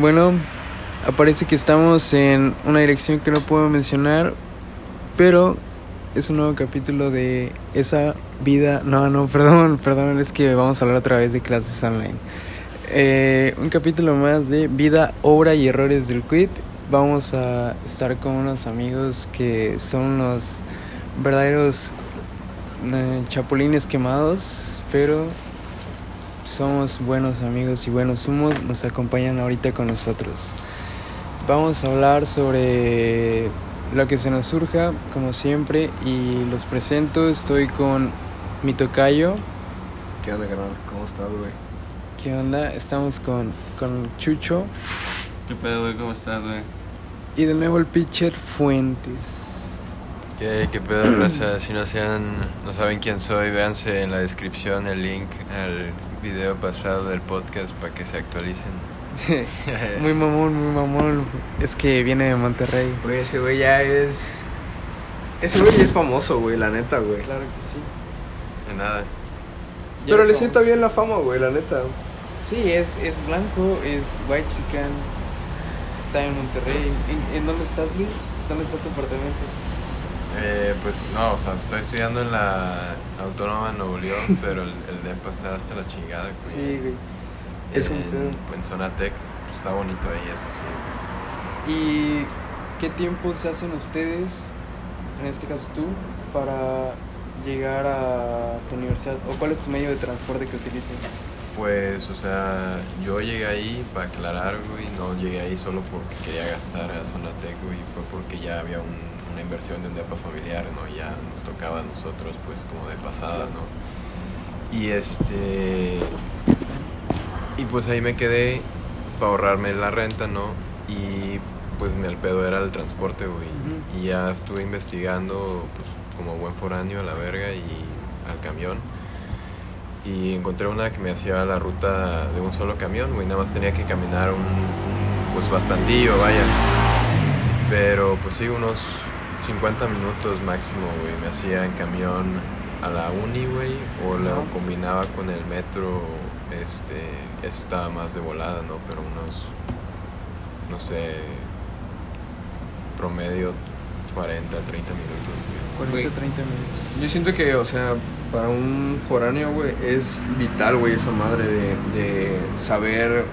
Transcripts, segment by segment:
Bueno, aparece que estamos en una dirección que no puedo mencionar, pero es un nuevo capítulo de esa vida. No, no, perdón, perdón, es que vamos a hablar otra vez de clases online. Eh, un capítulo más de vida, obra y errores del quit. Vamos a estar con unos amigos que son unos verdaderos eh, chapulines quemados, pero somos buenos amigos y buenos humos. Nos acompañan ahorita con nosotros. Vamos a hablar sobre lo que se nos surja, como siempre, y los presento. Estoy con mi tocayo. ¿Qué onda, carnal? ¿Cómo estás, güey? ¿Qué onda? Estamos con, con Chucho. ¿Qué pedo, güey? ¿Cómo estás, güey? Y de nuevo el pitcher Fuentes. ¿Qué, qué pedo, raza? Si no, sean, no saben quién soy, véanse en la descripción el link al video pasado del podcast para que se actualicen. muy mamón, muy mamón. Es que viene de Monterrey. Güey, ese güey ya es. Ese güey ya es famoso, güey, la neta, güey. Claro que sí. De nada. Ya Pero le sienta bien la fama, güey, la neta. Sí, es, es blanco, es white chican. Está en Monterrey. ¿En, en dónde estás, Luis? ¿Dónde está tu apartamento? Eh, pues no, o sea, estoy estudiando en la Autónoma de Nuevo León, pero el, el DEPA está hasta la chingada, güey. Sí, güey. Es un en, pedo. en zona tech, pues, está bonito ahí, eso sí. ¿Y qué tiempo se hacen ustedes, en este caso tú, para llegar a tu universidad? ¿O cuál es tu medio de transporte que utilizas? Pues, o sea, yo llegué ahí, para aclarar, güey, no llegué ahí solo porque quería gastar a zona tech, güey, fue porque ya había un- una inversión de un DEPA familiar, ¿no? Ya nos tocaba a nosotros, pues, como de pasada, ¿no? Y este... Y pues ahí me quedé para ahorrarme la renta, ¿no? Y pues mi al pedo era el transporte, güey. Y ya estuve investigando, pues como buen foráneo a la verga y al camión. Y encontré una que me hacía la ruta de un solo camión, güey. Nada más tenía que caminar un, pues bastantillo, vaya. Pero pues sí, unos 50 minutos máximo, güey. Me hacía en camión a la uni, güey. O lo Ajá. combinaba con el metro, este, estaba más de volada, ¿no? Pero unos, no sé, promedio 40, 30 minutos, güey. 40, Güey. 30 minutos. Yo siento que, o sea, para un foráneo, güey, es vital, güey, esa madre de, de saber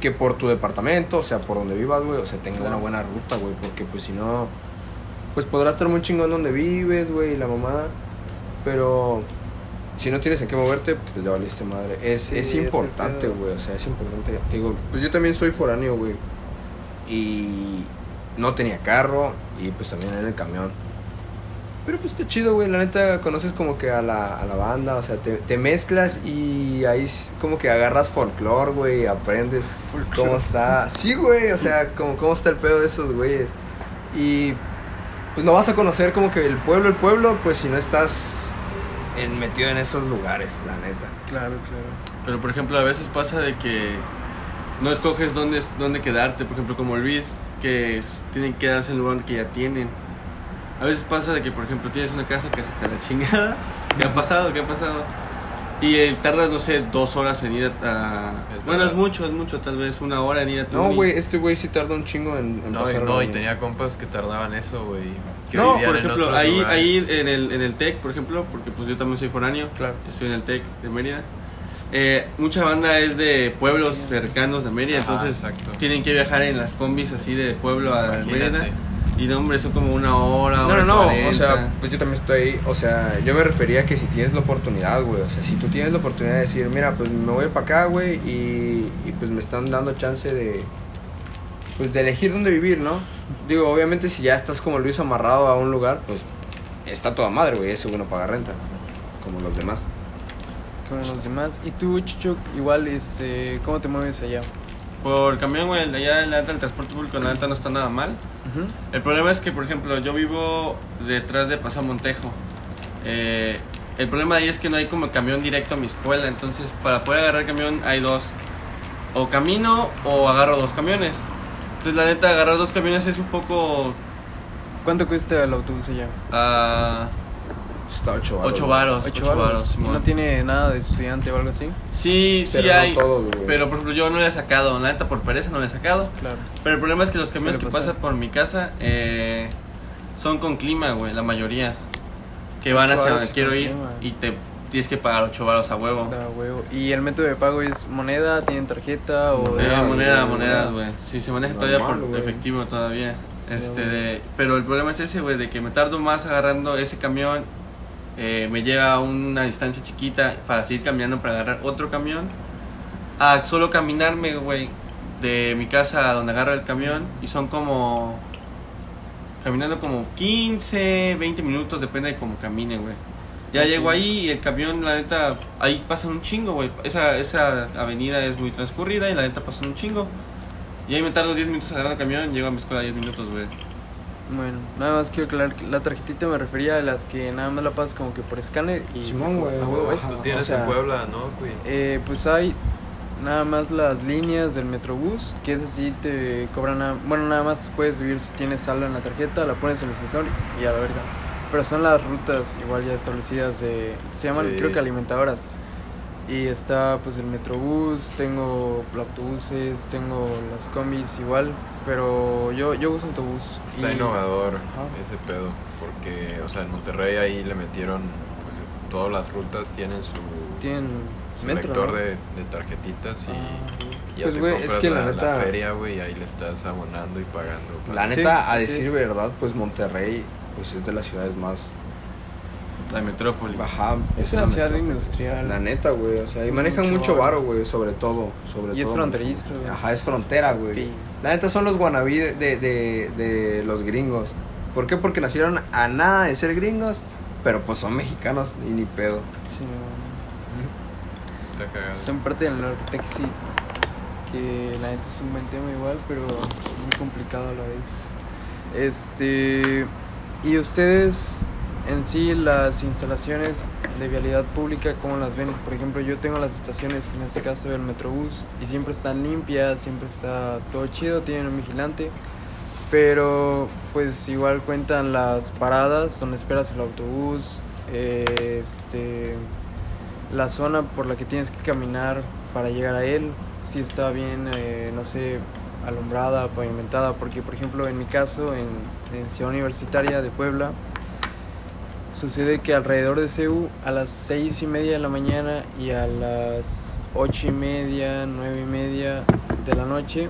que por tu departamento, o sea, por donde vivas, güey, o sea, tenga una buena ruta, güey, porque pues si no, pues podrás estar muy chingón donde vives, güey, y la mamada, pero si no tienes en qué moverte, pues ya valiste madre. Es, Sí, es importante, güey, o sea, es importante. Te digo, pues yo también soy foráneo, güey, y no tenía carro, y pues también en el camión. Pero pues está chido, güey. La neta, conoces como que a la, a la banda, o sea, te, te mezclas y ahí como que agarras folclore, güey, aprendes cómo está. Sí, güey, o sea, como cómo está el pedo de esos güeyes. Y pues no vas a conocer como que el pueblo, el pueblo, pues si no estás en- metido en esos lugares, la neta. Claro, claro. Pero, por ejemplo, a veces pasa de que no escoges dónde, dónde quedarte. Por ejemplo, como Luis, que es- tienen que quedarse en el lugar que ya tienen. A veces pasa de que, por ejemplo, tienes una casa que te la chingada. ¿Qué ha pasado? ¿Qué ha pasado? Y eh, tardas, no sé, dos horas en ir a... Es bueno, es mucho, es mucho, tal vez una hora en ir a tu No, güey, este güey sí tarda un chingo en, en No, y, pasar no, y tenía compas que tardaban eso, güey. que No, vivían por en ejemplo, otros ahí, lugares. ahí en el, en el TEC, por ejemplo, porque pues yo también soy foráneo, Claro. estoy en el TEC de Mérida. Eh, mucha banda es de pueblos cercanos de Mérida, Ajá, entonces exacto. tienen que viajar en las combis así de pueblo a Imagínate. Mérida. Y no, hombre, son como una hora, No, hora no, no, o 40. sea, pues yo también estoy ahí, o sea, yo me refería a que si tienes la oportunidad, güey, o sea, si tú tienes la oportunidad de decir, mira, pues me voy para acá, güey, y, y pues me están dando chance de, pues de elegir dónde vivir, ¿no? Digo, obviamente si ya estás como Luis amarrado a un lugar, pues está toda madre, güey, eso uno paga renta, como los demás. Como los demás. ¿Y tú, Chucho, igual, este, cómo te mueves allá? Por camión, güey, allá en la alta el transporte público en la alta no está nada mal. El problema es que, por ejemplo, yo vivo detrás de Pasamontejo. Eh, el problema ahí es que no hay como camión directo a mi escuela, entonces para poder agarrar camión hay dos. O camino o agarro dos camiones. Entonces la neta, agarrar dos camiones es un poco... ¿Cuánto cuesta el autobús allá? ah, Está 8 baros. 8 varos, 8 8 varos. varos, ¿Y Simón. no tiene nada de estudiante o algo así? Sí, sí Pero hay. pero por ejemplo, yo no le he sacado. La neta, por pereza no le he sacado. Claro. Pero el problema es que los camiones que pasan por mi casa eh, son con clima, güey, la mayoría. Que van hacia donde quiero ir clima. y te tienes que pagar 8 varos a huevo. Da huevo. ¿Y el método de pago es moneda? ¿Tienen tarjeta? o Moneda, moneda, güey, moneda, moneda. güey. Sí, se maneja Normal, todavía por efectivo todavía. Sí, este, de, pero el problema es ese, güey, de que me tardo más agarrando ese camión. Eh, me lleva a una distancia chiquita para seguir caminando para agarrar otro camión. A solo caminarme, güey, de mi casa a donde agarro el camión. Y son como. Caminando como 15, 20 minutos, depende de cómo camine, güey. Ya llego ahí y el camión, la neta, ahí pasan un chingo, güey. Esa, esa avenida es muy transcurrida y la neta pasan un chingo. Y ahí me tardo 10 minutos agarrando el camión y llego a mi escuela 10 minutos, güey. Bueno, nada más quiero aclarar que la tarjetita me refería a las que nada más la pasas como que por escáner y Simón, se- güey. Tú tienes o sea- en Puebla, ¿no, güey? Eh, pues hay nada más las líneas del Metrobús, que es así, te cobran, nada- bueno, nada más puedes subir si tienes saldo en la tarjeta, la pones en el sensor y a la verga. Pero son las rutas igual ya establecidas de, se llaman Sí. creo que alimentadoras. Y está pues el Metrobús, tengo autobuses, tengo las combis igual, pero yo, yo uso autobús. Está y- innovador Ajá. ese pedo, porque, o sea, en Monterrey ahí le metieron, pues, todas las rutas tienen su, Tienen su metro, lector ¿no? de, de tarjetitas y Ah, ya Pues, te güey, compras es que la la, neta- feria, güey, y ahí le estás abonando y pagando. La Sí, neta, a decir verdad, pues Monterrey pues es de las ciudades más La metrópolis. baja. Es una ciudad metrópoli. industrial. La neta, güey, o sea, y Sí, manejan mucho mucho varo. güey, sobre todo, sobre Y es todo. fronterizo, güey. Ajá, es frontera, güey. Sí. La neta son los wannabe de, de, de, de los gringos. ¿Por qué? Porque nacieron a nada de ser gringos, pero pues son mexicanos y ni pedo. Sí, cagado. Son parte del Nortexit, que la neta es un buen tema igual, pero muy complicado a la vez. Este, y ustedes en sí las instalaciones de vialidad pública, ¿cómo las ven? Por ejemplo, yo tengo las estaciones, en este caso del Metrobús, y siempre están limpias, siempre está todo chido, tienen un vigilante. Pero pues igual cuentan las paradas donde esperas el autobús, eh, este, la zona por la que tienes que caminar para llegar a él, si está bien, eh, no sé, alumbrada, pavimentada, porque por ejemplo en mi caso, en, en Ciudad Universitaria de Puebla, sucede que alrededor de CEU a las seis y media de la mañana y a las ocho y media, nueve y media de la noche,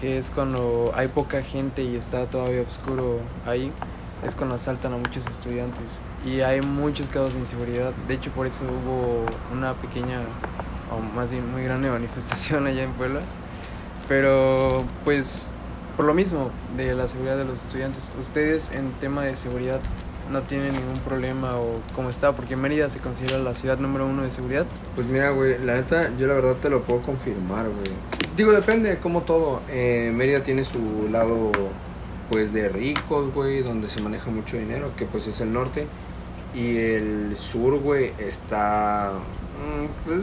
que es cuando hay poca gente y está todavía oscuro ahí, es cuando asaltan a muchos estudiantes y hay muchos casos de inseguridad. De hecho, por eso hubo una pequeña, o más bien muy grande manifestación allá en Puebla. Pero, pues, por lo mismo de la seguridad de los estudiantes, ustedes en tema de seguridad no tienen ningún problema o cómo está, porque Mérida se considera la ciudad número uno de seguridad. Pues mira, güey, la neta, yo la verdad te lo puedo confirmar, güey. Digo, depende, como todo. Eh, Mérida tiene su lado, pues, de ricos, güey, donde se maneja mucho dinero, que pues es el norte. Y el sur, güey, está... mm, pues,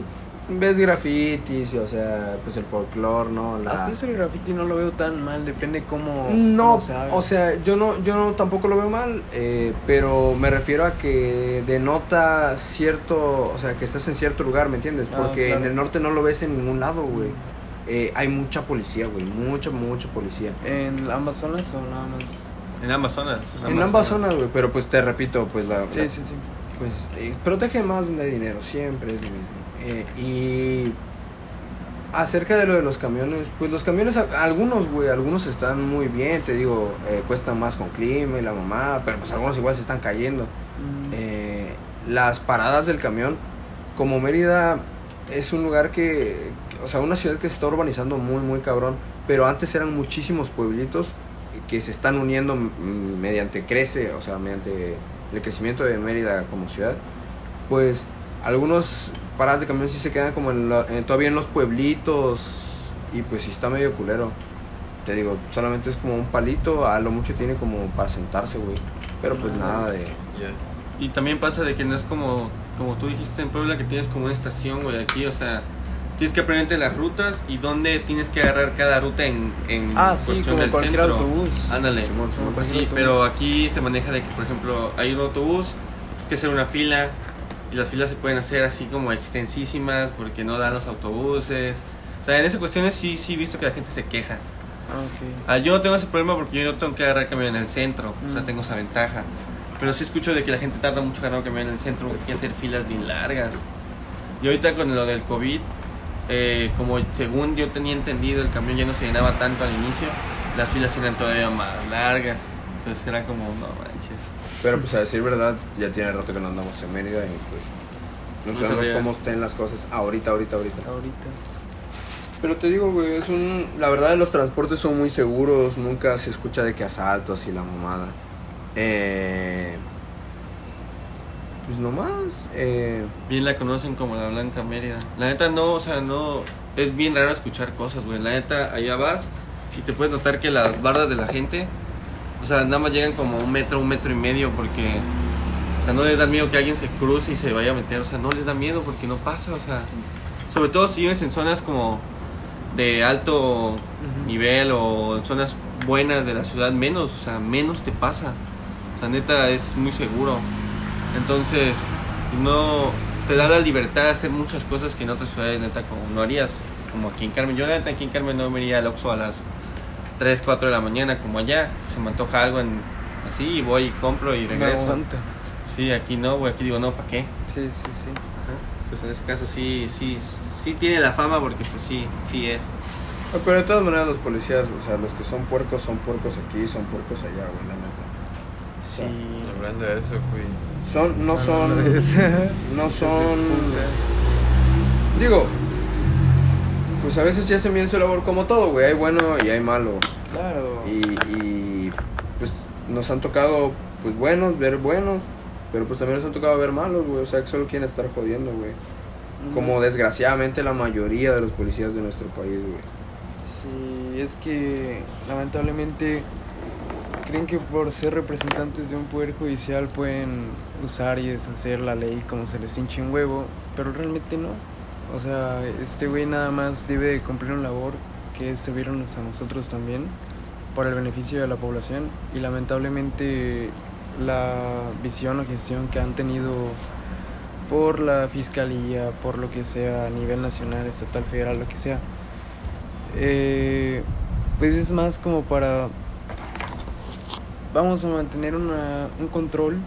ves grafitis, o sea, pues el folclore, ¿no? La- Hasta eso el graffiti no lo veo tan mal, depende cómo, No, cómo se haga. o sea, yo no, yo no tampoco lo veo mal, eh, pero me refiero a que denota cierto, o sea, que estás en cierto lugar, ¿me entiendes? Ah, Porque claro. en el norte no lo ves en ningún lado, güey. Eh, hay mucha policía, güey, mucha, mucha policía. ¿En ambas zonas o nada más? En ambas zonas. En ambas zonas, güey, pero pues te repito, pues la... Sí, la- sí, sí. pues eh, protege más donde hay dinero, siempre es lo mismo. Eh, y acerca de lo de los camiones, pues los camiones, algunos, güey, algunos están muy bien, te digo, eh, cuestan más con clima y la mamá, pero pues algunos igual se están cayendo. Mm, Eh, las paradas del camión, como Mérida es un lugar que, que- o sea, una ciudad que se está urbanizando muy, muy cabrón, pero antes eran muchísimos pueblitos que se están uniendo mediante crece, o sea, mediante el crecimiento de Mérida como ciudad, pues algunos paradas de camión sí se quedan como en la- en- todavía en los pueblitos y pues sí está medio culero. Te digo, solamente es como un palito, a lo mucho tiene como para sentarse, güey. Pero pues nada de... Ya. Y también pasa de que no es como, como tú dijiste en Puebla, que tienes como una estación, güey, aquí, o sea, tienes que aprenderte las rutas y dónde tienes que agarrar cada ruta en, en Ah, sí, cuestión como del cualquier centro. autobús. Ándale. Simón, Simón. Sí, autobús. pero aquí se maneja de que, por ejemplo, hay un autobús tienes que hacer una fila y las filas se pueden hacer así como extensísimas porque no dan los autobuses. O sea, en esas cuestiones sí, sí he visto que la gente se queja. Ah, ok. Ah, yo no tengo ese problema porque yo no tengo que agarrar camión en el centro, o sea, Mm. tengo esa ventaja. Pero sí escucho de que la gente tarda mucho agarrar camión en el centro porque hay que hacer filas bien largas. Y ahorita con lo del COVID, eh, como según yo tenía entendido, el camión ya no se llenaba tanto al inicio, las filas eran todavía más largas. Entonces era como, no manches. Pero pues a decir verdad, ya tiene rato que no andamos en Mérida y pues no, No sabemos sabía. cómo estén las cosas ahorita, ahorita, ahorita. Ahorita. Pero te digo, güey, es un... La verdad, los transportes son muy seguros, nunca se escucha de que asaltos y la mamada. Eh... Pues nomás, eh... Bien la conocen como la Blanca Mérida. La neta no, o sea, no. Es bien raro escuchar cosas, güey. La neta, allá vas y te puedes notar que las bardas de la gente, o sea, nada más llegan como un metro, un metro y medio porque, o sea, no les da miedo que alguien se cruce y se vaya a meter. O sea, no les da miedo porque no pasa, o sea. Sobre todo si vives en zonas como de alto nivel o en zonas buenas de la ciudad, menos, o sea, menos te pasa. O sea, neta, es muy seguro. Entonces, no te da la libertad de hacer muchas cosas que en otras ciudades, neta, como no harías. Como aquí en Carmen. Yo, la neta, aquí en Carmen no me iría al Oxxo a las 3, 4 de la mañana, como allá. Se me antoja algo en, así y voy y compro y regreso. Sí, aquí no, güey. Aquí digo, no, ¿para qué? Sí, sí, sí. Pues en ese caso sí, sí, sí tiene la fama porque pues sí, sí es. Pero de todas maneras los policías, o sea, los que son puercos son puercos aquí, son puercos allá, güey, la neta. Sí. Hablando de eso, güey. Son, no son, no son... Digo, pues a veces sí hacen bien su labor como todo, güey, hay bueno y hay malo. Claro. Y, y pues nos han tocado pues buenos, ver buenos, pero pues también nos han tocado ver malos, güey, o sea, que solo quieren estar jodiendo, güey. Como Es- desgraciadamente la mayoría de los policías de nuestro país, güey. Sí, es que lamentablemente creen que por ser representantes de un poder judicial pueden usar y deshacer la ley como se les hinche un huevo, pero realmente no. O sea, este güey nada más debe de cumplir una labor que es servirnos a nosotros también para el beneficio de la población. Y lamentablemente la visión o gestión que han tenido por la fiscalía, por lo que sea a nivel nacional, estatal, federal, lo que sea, eh, pues es más como para vamos a mantener una, un control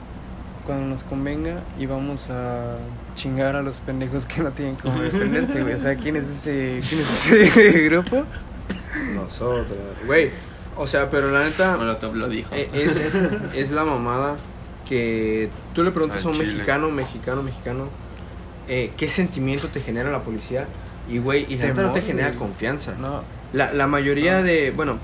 cuando nos convenga y vamos a chingar a los pendejos que no tienen cómo defenderse, güey. O sea, ¿quién es ese, quién es ese grupo? Nosotros, güey. O sea, pero la neta Bueno, te lo dijo. eh, es, es la mamada que tú le preguntas a un chile. mexicano, mexicano, mexicano, eh, ¿qué sentimiento te genera la policía? Y, güey, y la neta no te Temor, genera güey. confianza. No, La, la mayoría de, bueno,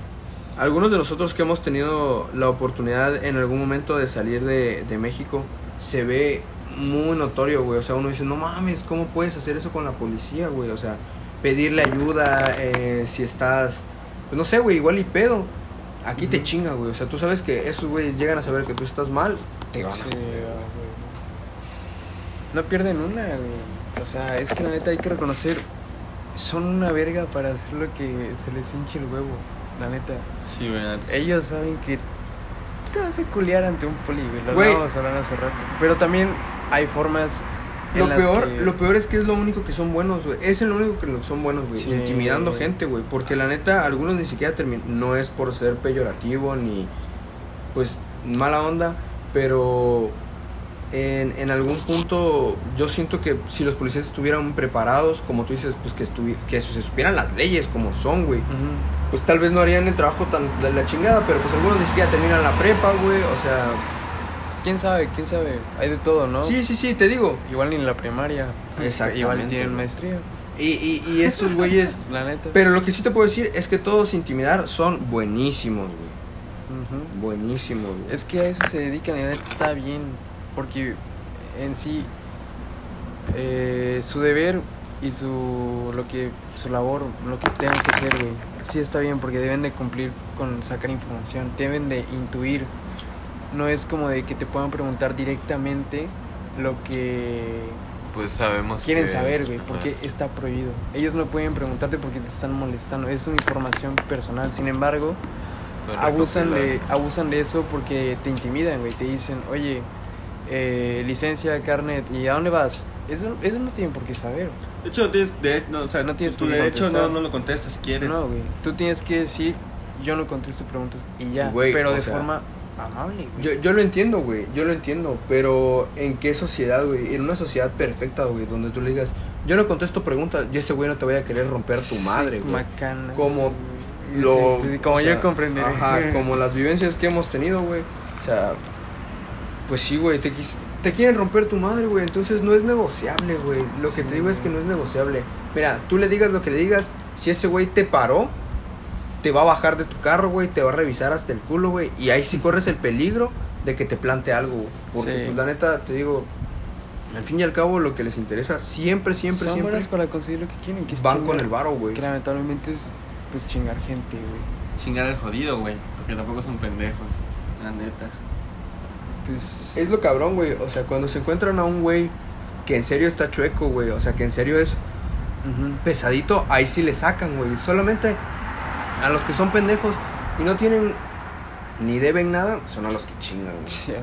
algunos de nosotros que hemos tenido la oportunidad en algún momento de salir de, de México, se ve muy notorio, güey. O sea, uno dice, no mames, ¿cómo puedes hacer eso con la policía, güey? O sea, pedirle ayuda eh, si estás, pues no sé, güey, igual y pedo. Aquí te chinga, güey. O sea, tú sabes que esos güeyes llegan a saber que tú estás mal, te van Sí, ah, güey. No pierden una, güey. O sea, es que la neta hay que reconocer, son una verga para hacer lo que se les hinche el huevo, la neta. Sí, güey. Ellos saben que te vas a culiar ante un poli, güey. Lo Güey. hablábamos hablando hace rato. Pero también hay formas. Lo peor, que- lo peor es que es lo único que son buenos, güey. Es lo único que son buenos, güey. Sí. Intimidando gente, güey. Porque la neta, algunos ni siquiera terminan. No es por ser peyorativo ni. Pues mala onda. Pero. En, en algún punto. Yo siento que si los policías estuvieran preparados, como tú dices, pues que, que se supieran las leyes como son, güey. Pues tal vez no harían el trabajo tan de la chingada. Pero pues algunos ni siquiera terminan la prepa, güey. O sea. ¿Quién sabe? ¿Quién sabe? Hay de todo, ¿no? Sí, sí, sí, te digo. Igual ni en la primaria. Exactamente, Igual tienen maestría. Y, y, y esos güeyes. La neta. Pero lo que sí te puedo decir es que todos intimidar son buenísimos, güey. Ujú. Buenísimos, güey. Es que a eso se dedican y la neta está bien. Porque en sí, eh, su deber y su lo que su labor, lo que tengan que hacer, güey, sí está bien porque deben de cumplir con sacar información, deben de intuir. No es como de que te puedan preguntar directamente lo que Pues sabemos quieren que- saber, güey, Ajá. porque está prohibido. Ellos no pueden preguntarte porque te están molestando, es una información personal. Sin embargo, abusan de, abusan de eso porque te intimidan, güey. Te dicen, oye, eh, licencia, carnet, ¿y a dónde vas? Eso, eso no tienen por qué saber. De hecho, no tienes, de, no, o sea, No tienes tu por qué derecho no, lo contestas si quieres. No, güey. Tú tienes que decir, yo no contesto preguntas y ya. Güey, pero de sea, forma amable, güey. Yo, yo lo entiendo, güey, yo lo entiendo, pero ¿en qué sociedad, güey? En una sociedad perfecta, güey, donde tú le digas, yo no contesto preguntas, y ese güey no te vaya a querer romper tu madre, Sí, güey. Macanas. Como. Lo, Sí, como sea, yo comprenderé. Ajá, como las vivencias que hemos tenido, güey. O sea, pues sí, güey, te, te quieren romper tu madre, güey, entonces no es negociable, güey. Lo que te digo es que no es negociable. Mira, tú le digas lo que le digas, si ese güey te paró, te va a bajar de tu carro, güey, te va a revisar hasta el culo, güey, y ahí sí corres el peligro de que te plante algo, güey. Porque, Sí. pues, la neta, te digo, al fin y al cabo, lo que les interesa siempre, siempre, Son siempre buenas para conseguir lo que quieren, que es van chingar. con el varo, güey. Que lamentablemente es, pues, chingar gente, güey. Chingar al jodido, güey. Porque tampoco son pendejos. La neta. Pues... Es lo cabrón, güey. O sea, cuando se encuentran a un güey que en serio está chueco, güey. O sea, que en serio es pesadito, ahí sí le sacan, güey. Solamente a los que son pendejos y no tienen ni deben nada, son a los que chingan, güey.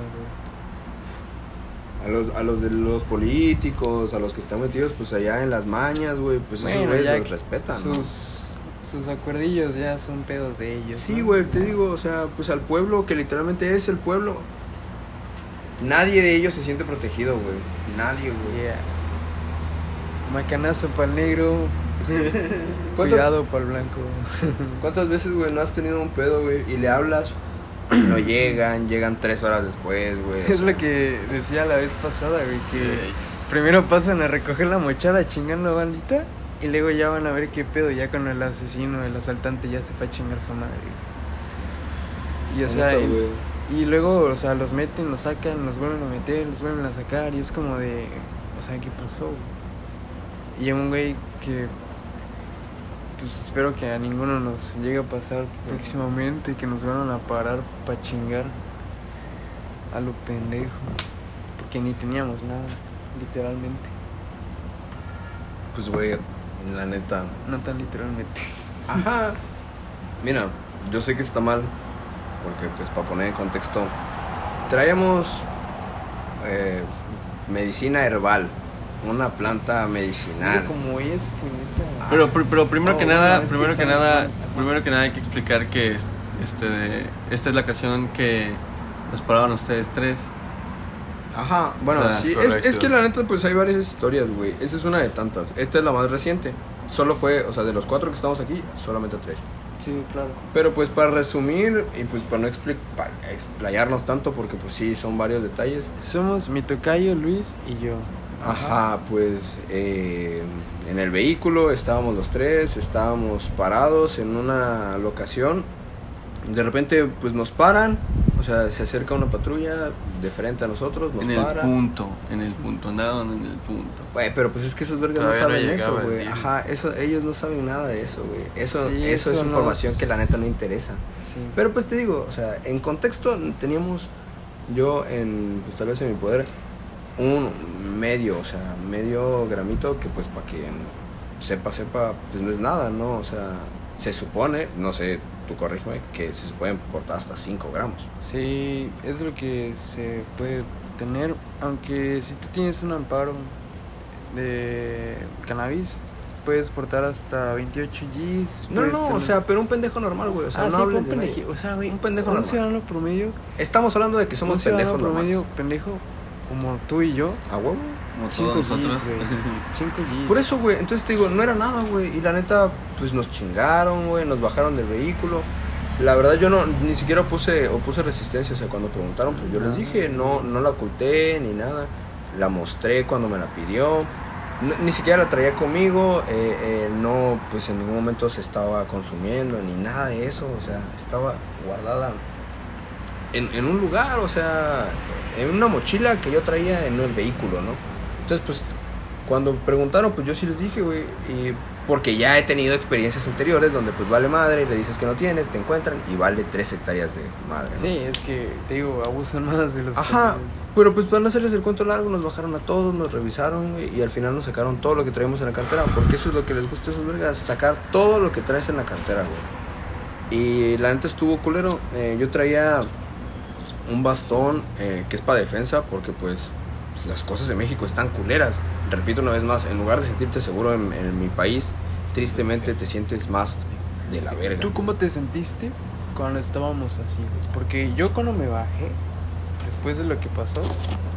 A los, a los de los políticos, a los que están metidos pues allá en las mañas, güey. Pues esos Bueno, güeyes ya los respetan, ¿no? sus, sus acuerdillos ya son pedos de ellos. Sí, ¿no? güey, te digo, o sea, pues al pueblo, que literalmente es el pueblo. Nadie de ellos se siente protegido, güey. Nadie, güey. Yeah. Macanazo para el negro, ¿Cuánto- cuidado para el blanco. ¿Cuántas veces, güey, no has tenido un pedo, güey, y le hablas? No llegan, llegan tres horas después, güey. o Es sea, lo que decía la vez pasada, güey, que primero pasan a recoger la mochada chingando a bandita y luego ya van a ver qué pedo, ya con el asesino, el asaltante ya se fue a chingar su madre. güey. Y o sea, y luego, o sea, los meten, los sacan, los vuelven a meter, los vuelven a sacar y es como de, o sea, ¿qué pasó? güey? Y un güey que pues espero que a ninguno nos llegue a pasar próximamente que nos van a parar para chingar a lo pendejo. Porque ni teníamos nada, literalmente. Pues, güey, la neta. No tan literalmente. Ajá. Mira, yo sé que está mal, porque, pues, para poner en contexto, traíamos eh, medicina herbal, una planta medicinal. Como es, puñeta. Pero, pero primero Oh, que nada, no, es que primero que nada, primero que nada hay que explicar que es- este, esta es la ocasión que nos paraban ustedes tres. Ajá, bueno, O sea, sí, es es, que la neta, pues hay varias historias, güey. Esta es una de tantas. Esta es la más reciente. Solo fue, o sea, de los cuatro que estamos aquí, solamente tres. Sí, claro. Pero pues para resumir y pues para no expli- para explayarnos tanto, porque pues sí, son varios detalles. Somos mi tocayo, Luis y yo. Ajá, pues eh, en el vehículo estábamos los tres, estábamos parados en una locación. De repente pues nos paran, o sea, se acerca una patrulla de frente a nosotros, nos en el para. punto, en el punto, andaban en el punto. Güey, pero pues es que esos vergas no Todavía no saben eso, güey. Ajá, eso, ellos no saben nada de eso, güey. Eso, Sí, eso, es no información es- que la neta no interesa. Sí. Pero pues te digo, o sea, en contexto teníamos yo en, pues tal vez en mi poder, un medio, o sea, medio gramito que pues para quien sepa, sepa, pues no es nada, ¿no? O sea, se supone, no sé, tú corrígeme, que se pueden portar hasta 5 gramos. Sí, es lo que se puede tener, aunque si tú tienes un amparo de cannabis, puedes portar hasta 28 Gs. No, no, o sea, pero un pendejo normal, güey. O sea, ah, no sí, hables un de pendejo, o sea, güey, Un pendejo un normal. ciudadano promedio, Estamos hablando de que somos un pendejos promedio pendejo como tú y yo, ¿A huevo? Como 5 todos nosotros. Gs, güey. 5 Gs. Por eso, güey, entonces te digo, no era nada, güey. Y la neta, pues nos chingaron, güey, nos bajaron del vehículo. La verdad yo no, ni siquiera opuse, opuse resistencia, o sea, cuando preguntaron, pues yo les Ah. dije, no, no la oculté ni nada. La mostré cuando me la pidió. No- ni siquiera la traía conmigo, eh, eh, no, pues en ningún momento se estaba consumiendo ni nada de eso, o sea, estaba guardada en, en un lugar, o sea, en una mochila que yo traía en el vehículo, ¿no? Entonces, pues, cuando preguntaron, pues yo sí les dije, güey, y porque ya he tenido experiencias anteriores donde pues vale madre, le dices que no tienes, te encuentran y vale tres hectáreas de madre, ¿no? Sí, es que te digo, abusan más de los Ajá, pero pues para no hacerles el cuento largo, nos bajaron a todos, nos revisaron güey, y al final nos sacaron todo lo que traíamos en la cartera, porque eso es lo que les gusta a esos vergas, sacar todo lo que traes en la cartera, güey. Y la neta estuvo culero, eh, yo traía un bastón eh, que es para defensa porque pues las cosas de México están culeras. Repito una vez más, en lugar de sentirte seguro en, en mi país, tristemente te sientes más de la verga. ¿Tú cómo te sentiste cuando estábamos así? Porque yo cuando me bajé, después de lo que pasó,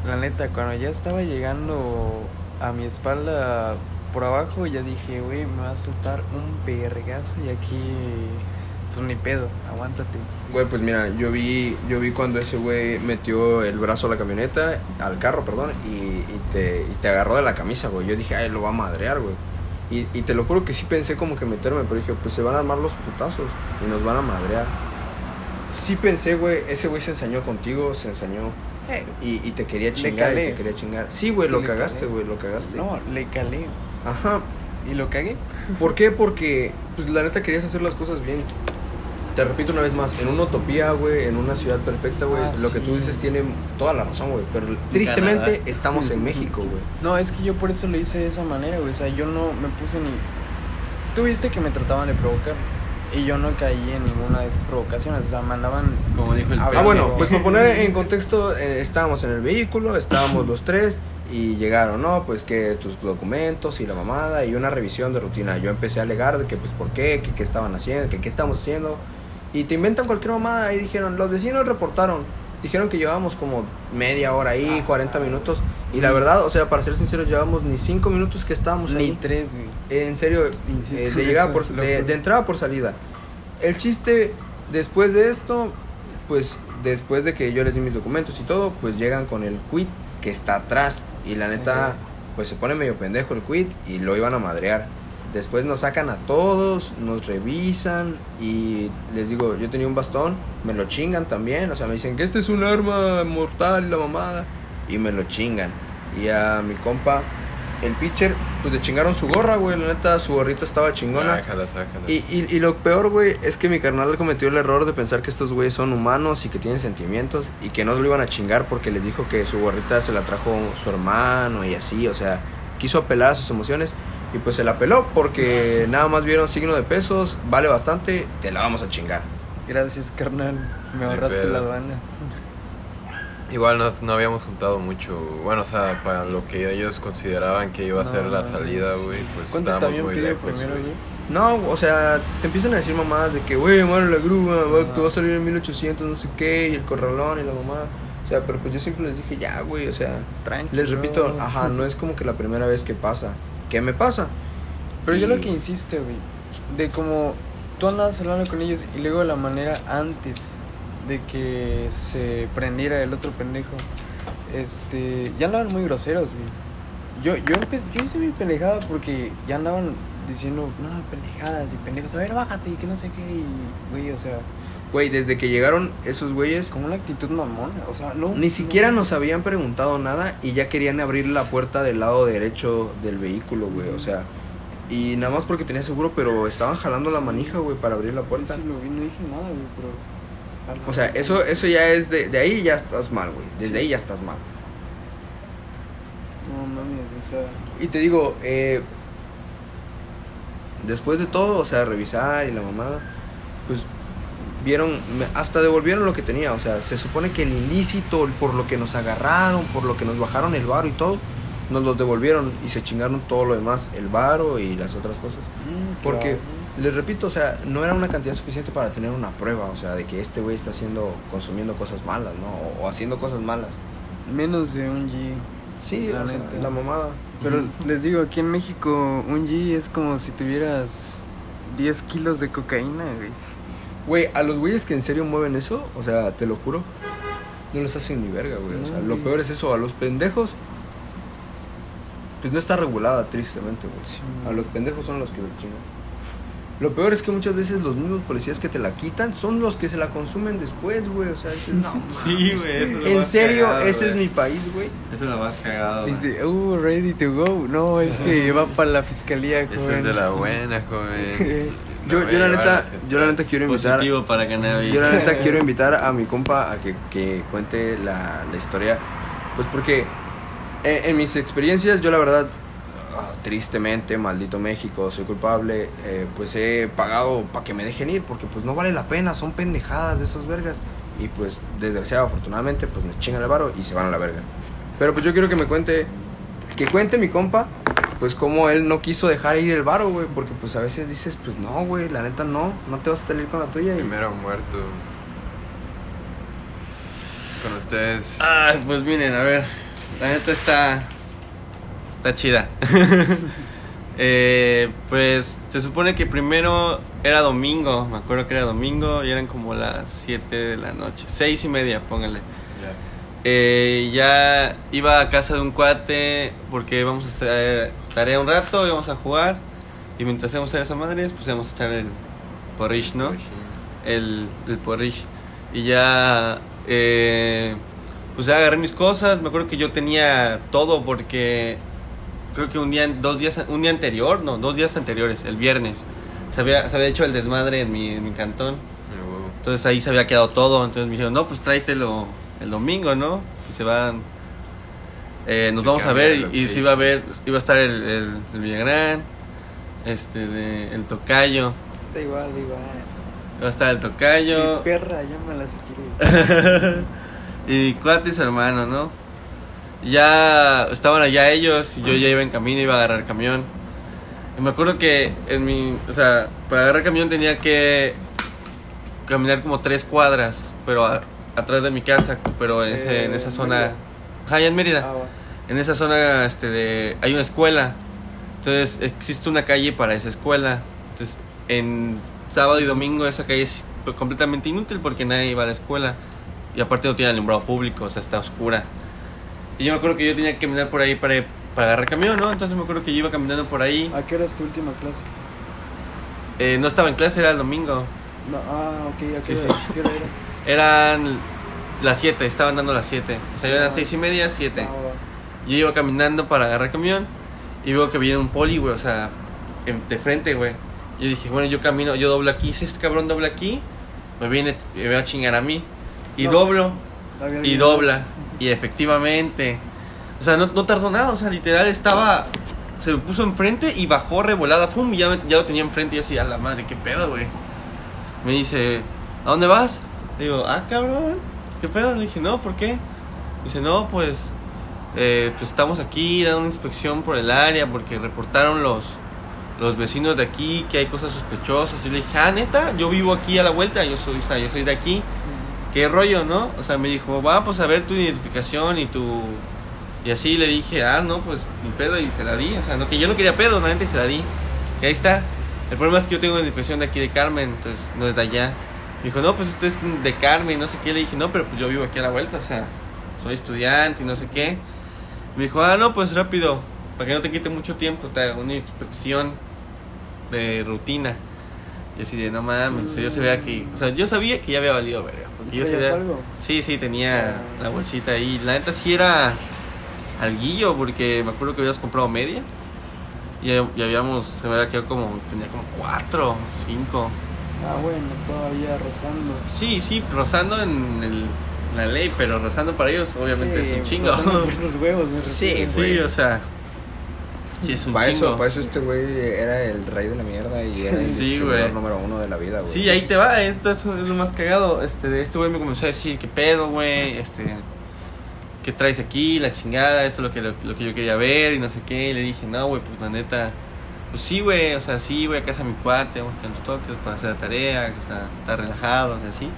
la neta, cuando ya estaba llegando a mi espalda por abajo, ya dije, güey, me va a soltar un vergazo y aquí, pues ni pedo, aguántate. Güey, pues mira, yo vi, yo vi cuando ese güey metió el brazo a la camioneta, al carro, perdón, y, y te, y te agarró de la camisa, güey. Yo dije, ay, lo va a madrear, güey. Y, y te lo juro que sí pensé como que meterme, pero dije, pues se van a armar los putazos y nos van a madrear. Sí pensé, güey, ese güey se ensañó contigo, se ensañó y, y te quería chingar, y te quería chingar. Sí, güey, Es que lo cagaste, güey, lo cagaste. No, le calé Ajá. y lo cagué. ¿Por qué? Porque, pues la neta querías hacer las cosas bien. Te repito una vez más, en una utopía, güey, en una ciudad perfecta, güey, Ah, lo que tú dices tiene toda la razón, güey. Pero tristemente Canadá. estamos en México, güey. No, es que yo por eso lo hice de esa manera, güey. O sea, yo no me puse ni. Tú viste que me trataban de provocar. Y yo no caí en ninguna de esas provocaciones. O sea, me andaban. Como dijo el Ah, bueno, pues para poner en contexto, eh, estábamos en el vehículo, estábamos los tres y llegaron, ¿no? Pues que tus documentos y la mamada y una revisión de rutina. Yo empecé a alegar de que, pues, ¿por qué? Que qué estaban haciendo, que qué estamos haciendo. Y te inventan cualquier mamada y dijeron, los vecinos reportaron. Dijeron que llevábamos como media hora ahí, 40 minutos. Y la verdad, o sea, para ser sinceros, llevamos ni 5 minutos que estábamos Ni ahí. tres, güey. En serio, eh, de llegada por, de, de entrada por salida. El chiste, después de esto, pues después de que yo les di mis documentos y todo, pues llegan con el quit que está atrás. Y la neta, pues se pone medio pendejo el quit y lo iban a madrear. Después nos sacan a todos, nos revisan y les digo, yo tenía un bastón, me lo chingan también, o sea, me dicen que este es un arma mortal, la mamada, y me lo chingan. Y a mi compa, el pitcher, pues le chingaron su gorra, güey, la neta, su gorrita estaba chingona. Sácalas. Y, y, y lo peor, güey, es que mi carnal cometió el error de pensar que estos güeyes son humanos y que tienen sentimientos y que no lo iban a chingar porque les dijo que su gorrita se la trajo su hermano y así, o sea, quiso apelar a sus emociones y pues se la peló porque nada más vieron signo de pesos, vale bastante, te la vamos a chingar. Gracias, carnal. Me ahorraste la lana. Igual no, no habíamos juntado mucho. Bueno, o sea, para lo que ellos consideraban que iba a ser la salida, güey, pues ¿Cuánto te estábamos muy lejos. primero? No, o sea, te empiezan a decir mamadas de que, güey, mano, la grúa, va, Ah. te va a salir en 1800, no sé qué, y el corralón y la mamada. O sea, pero pues yo siempre les dije, ya, güey, o sea, Tranqui, les repito, ajá, no es como que la primera vez que pasa. ¿Qué me pasa? Pero yo lo que insiste, güey, de como tú andabas hablando con ellos y luego la manera antes de que se prendiera el otro pendejo, este, ya andaban muy groseros, güey. Yo, yo, empe- yo hice mi pendejada porque ya andaban diciendo, no, pendejadas y pendejos, a ver, bájate y que no sé qué, y, güey, o sea, Güey, desde que llegaron esos güeyes, como una actitud mamona, o sea, no. ni siquiera no nos habían preguntado nada y ya querían abrir la puerta del lado derecho del vehículo, güey, o sea, y nada más porque tenía seguro, pero estaban jalando la manija, güey, para abrir la puerta. sí lo vi, no dije nada, güey, pero. O sea, eso, eso ya es de, de ahí ya estás mal, güey, desde Sí. ahí ya estás mal. No mames, o sea. Y te digo, eh, después de todo, o sea, revisar y la mamada, pues vieron, hasta devolvieron lo que tenía. O sea, se supone que el ilícito, por lo que nos agarraron, por lo que nos bajaron el varo y todo, nos los devolvieron y se chingaron todo lo demás, el varo y las otras cosas. mm, Porque, claro. les repito, o sea, no era una cantidad suficiente para tener una prueba, o sea, de que este güey está haciendo, consumiendo cosas malas, ¿no? O, o haciendo cosas malas. Menos de un G. Sí, La o sea, neta. la mamada. Pero les digo, aquí en México un G es como si tuvieras 10 kilos de cocaína, güey. Güey, a los güeyes que en serio mueven eso, o sea, te lo juro, no les hacen ni verga, güey. O sea, lo güey. peor es eso, a los pendejos, pues no está regulada, tristemente, güey. Sí. A los pendejos son los que lo chingan. Lo peor es que muchas veces los mismos policías que te la quitan son los que se la consumen después, güey. O sea, dices, no, Sí, güey, eso es lo En más serio, cagado, ese es mi país, güey. Eso es lo más cagado. güey. Dice, uh, ready to go. No, es que va para la fiscalía, Esa joven. es de la buena, joven. Yo, yo la güey, neta, yo la neta quiero invitar. Positivo para cannabis. Yo la neta quiero invitar a mi compa a que, que cuente la, la historia. Pues porque eh, en, mis experiencias yo la verdad, ah, tristemente, maldito México, soy culpable, eh, pues he pagado para que me dejen ir porque pues no vale la pena, son pendejadas de esos vergas. Y pues, desgraciado, afortunadamente, pues me chingan el varo y se van a la verga. Pero pues yo quiero que me cuente, que cuente mi compa, pues cómo él no quiso dejar ir el varo, güey. Porque pues a veces dices, pues no, güey, la neta no, no te vas a salir con la tuya. y- Primero muerto. Con ustedes. Ah, pues miren, a ver. La neta está. Está chida. Eh, pues se supone que primero era domingo. Me acuerdo que era domingo y eran como las 7 de la noche. Seis y media, póngale. Ya. Eh, ya iba a casa de un cuate porque íbamos a hacer tarea un rato, íbamos a jugar. Y mientras íbamos a hacer esa madre, pues íbamos a echar el porridge, ¿no? El, el porridge. Y ya, eh, pues ya agarré mis cosas. Me acuerdo que yo tenía todo porque creo que un día, dos días, un día anterior, no, dos días anteriores, el viernes, se había, se había hecho el desmadre en mi, en mi cantón. Ah. Entonces ahí se había quedado todo. Entonces me dijeron, no, pues tráetelo el domingo, ¿no? Y se van. Eh, nos vamos a ver y se iba a ver, iba a estar el, el, el Villagrán, este, de, el Tocayo, Da igual, da igual. iba a estar el Tocayo. Mi perra, llámala si quieres. y mi cuate y su hermano, ¿no? Ya estaban allá ellos y yo ya iba en camino, iba a agarrar camión. Y me acuerdo que en mi, o sea, para agarrar camión tenía que caminar como tres cuadras, pero a- atrás de mi casa, pero en, ese- Eh, en esa en zona. Allá en Mérida. Ah, va. En esa zona este de hay una escuela. Entonces existe una calle para esa escuela. Entonces en sábado y domingo esa calle es completamente inútil porque nadie va a la escuela. Y aparte no tiene alumbrado público, o sea, está oscura. Y yo me acuerdo que yo tenía que caminar por ahí para, para agarrar camión, ¿no? Entonces me acuerdo que yo iba caminando por ahí. ¿A qué es tu última clase? Eh, no estaba en clase, era el domingo. No, ah, ok, ¿a qué, Sí, hora, sí. ¿qué hora era? Eran las 7, estaban dando las 7. O sea, eran Ah. seis y media, 7. Ah. Yo iba caminando para agarrar camión y veo que viene un poli, güey, o sea, en- de frente, güey. Yo dije, bueno, yo camino, yo doblo aquí. Si este cabrón dobla aquí, me viene, me va a chingar a mí. Y No. doblo, y dobla. Y efectivamente, o sea, no, no tardó nada, o sea, literal estaba, se me puso enfrente y bajó revolada, fum, y ya, ya lo tenía enfrente y así, a la madre, qué pedo, güey. Me dice, ¿a dónde vas? Digo, ah, cabrón, qué pedo. Le dije, no, ¿por qué? Dice, no, pues, eh, pues estamos aquí dando una inspección por el área porque reportaron los, los vecinos de aquí que hay cosas sospechosas. Y le dije, ah, neta, yo vivo aquí a la vuelta, yo soy, o sea, yo soy de aquí. ¿Qué rollo, no? O sea, me dijo, va, pues a ver tu identificación y tu... Y así le dije, ah, no, pues mi pedo y se la di. O sea, no, que yo no quería pedo, la neta y se la di. Y ahí está. El problema es que yo tengo identificación de aquí de Carmen, entonces no es de allá. Dijo, no, pues esto es de Carmen, no sé qué. Le dije, no, pero pues yo vivo aquí a la vuelta, o sea, soy estudiante y no sé qué. Me dijo, ah, no, pues rápido, para que no te quite mucho tiempo, te hago una inspección de rutina. Y así de, no mames, o sea, yo sabía que, o sea, yo sabía que ya había valido verga. Porque yo ¿Traías sabía, algo? Sí, sí, tenía Ah. la bolsita ahí. La neta sí era alguillo, porque me acuerdo que habíamos comprado media. Y, y habíamos, se me había quedado como, tenía como cuatro, cinco. Ah, bueno, todavía rozando. Sí, sí, rozando en el- la ley, pero rozando para ellos obviamente Sí, es un chingo. por sus huevos, me Sí. Sí, güey. o sea, sí es un Para chingo. eso, para eso este güey era el rey de la mierda y era el Sí, número uno de la vida, güey. Sí, ahí te va, esto es lo más cagado. Este, de este güey me comenzó a decir, ¿qué pedo, güey? Este, ¿qué traes aquí? La chingada, esto es lo que, lo, lo que yo quería ver y no sé qué. Y le dije, no, güey, pues la neta, pues sí, güey, o sea, sí, güey, casa mi cuate, vamos a los toques para hacer la tarea, o sea, estar relajados y así.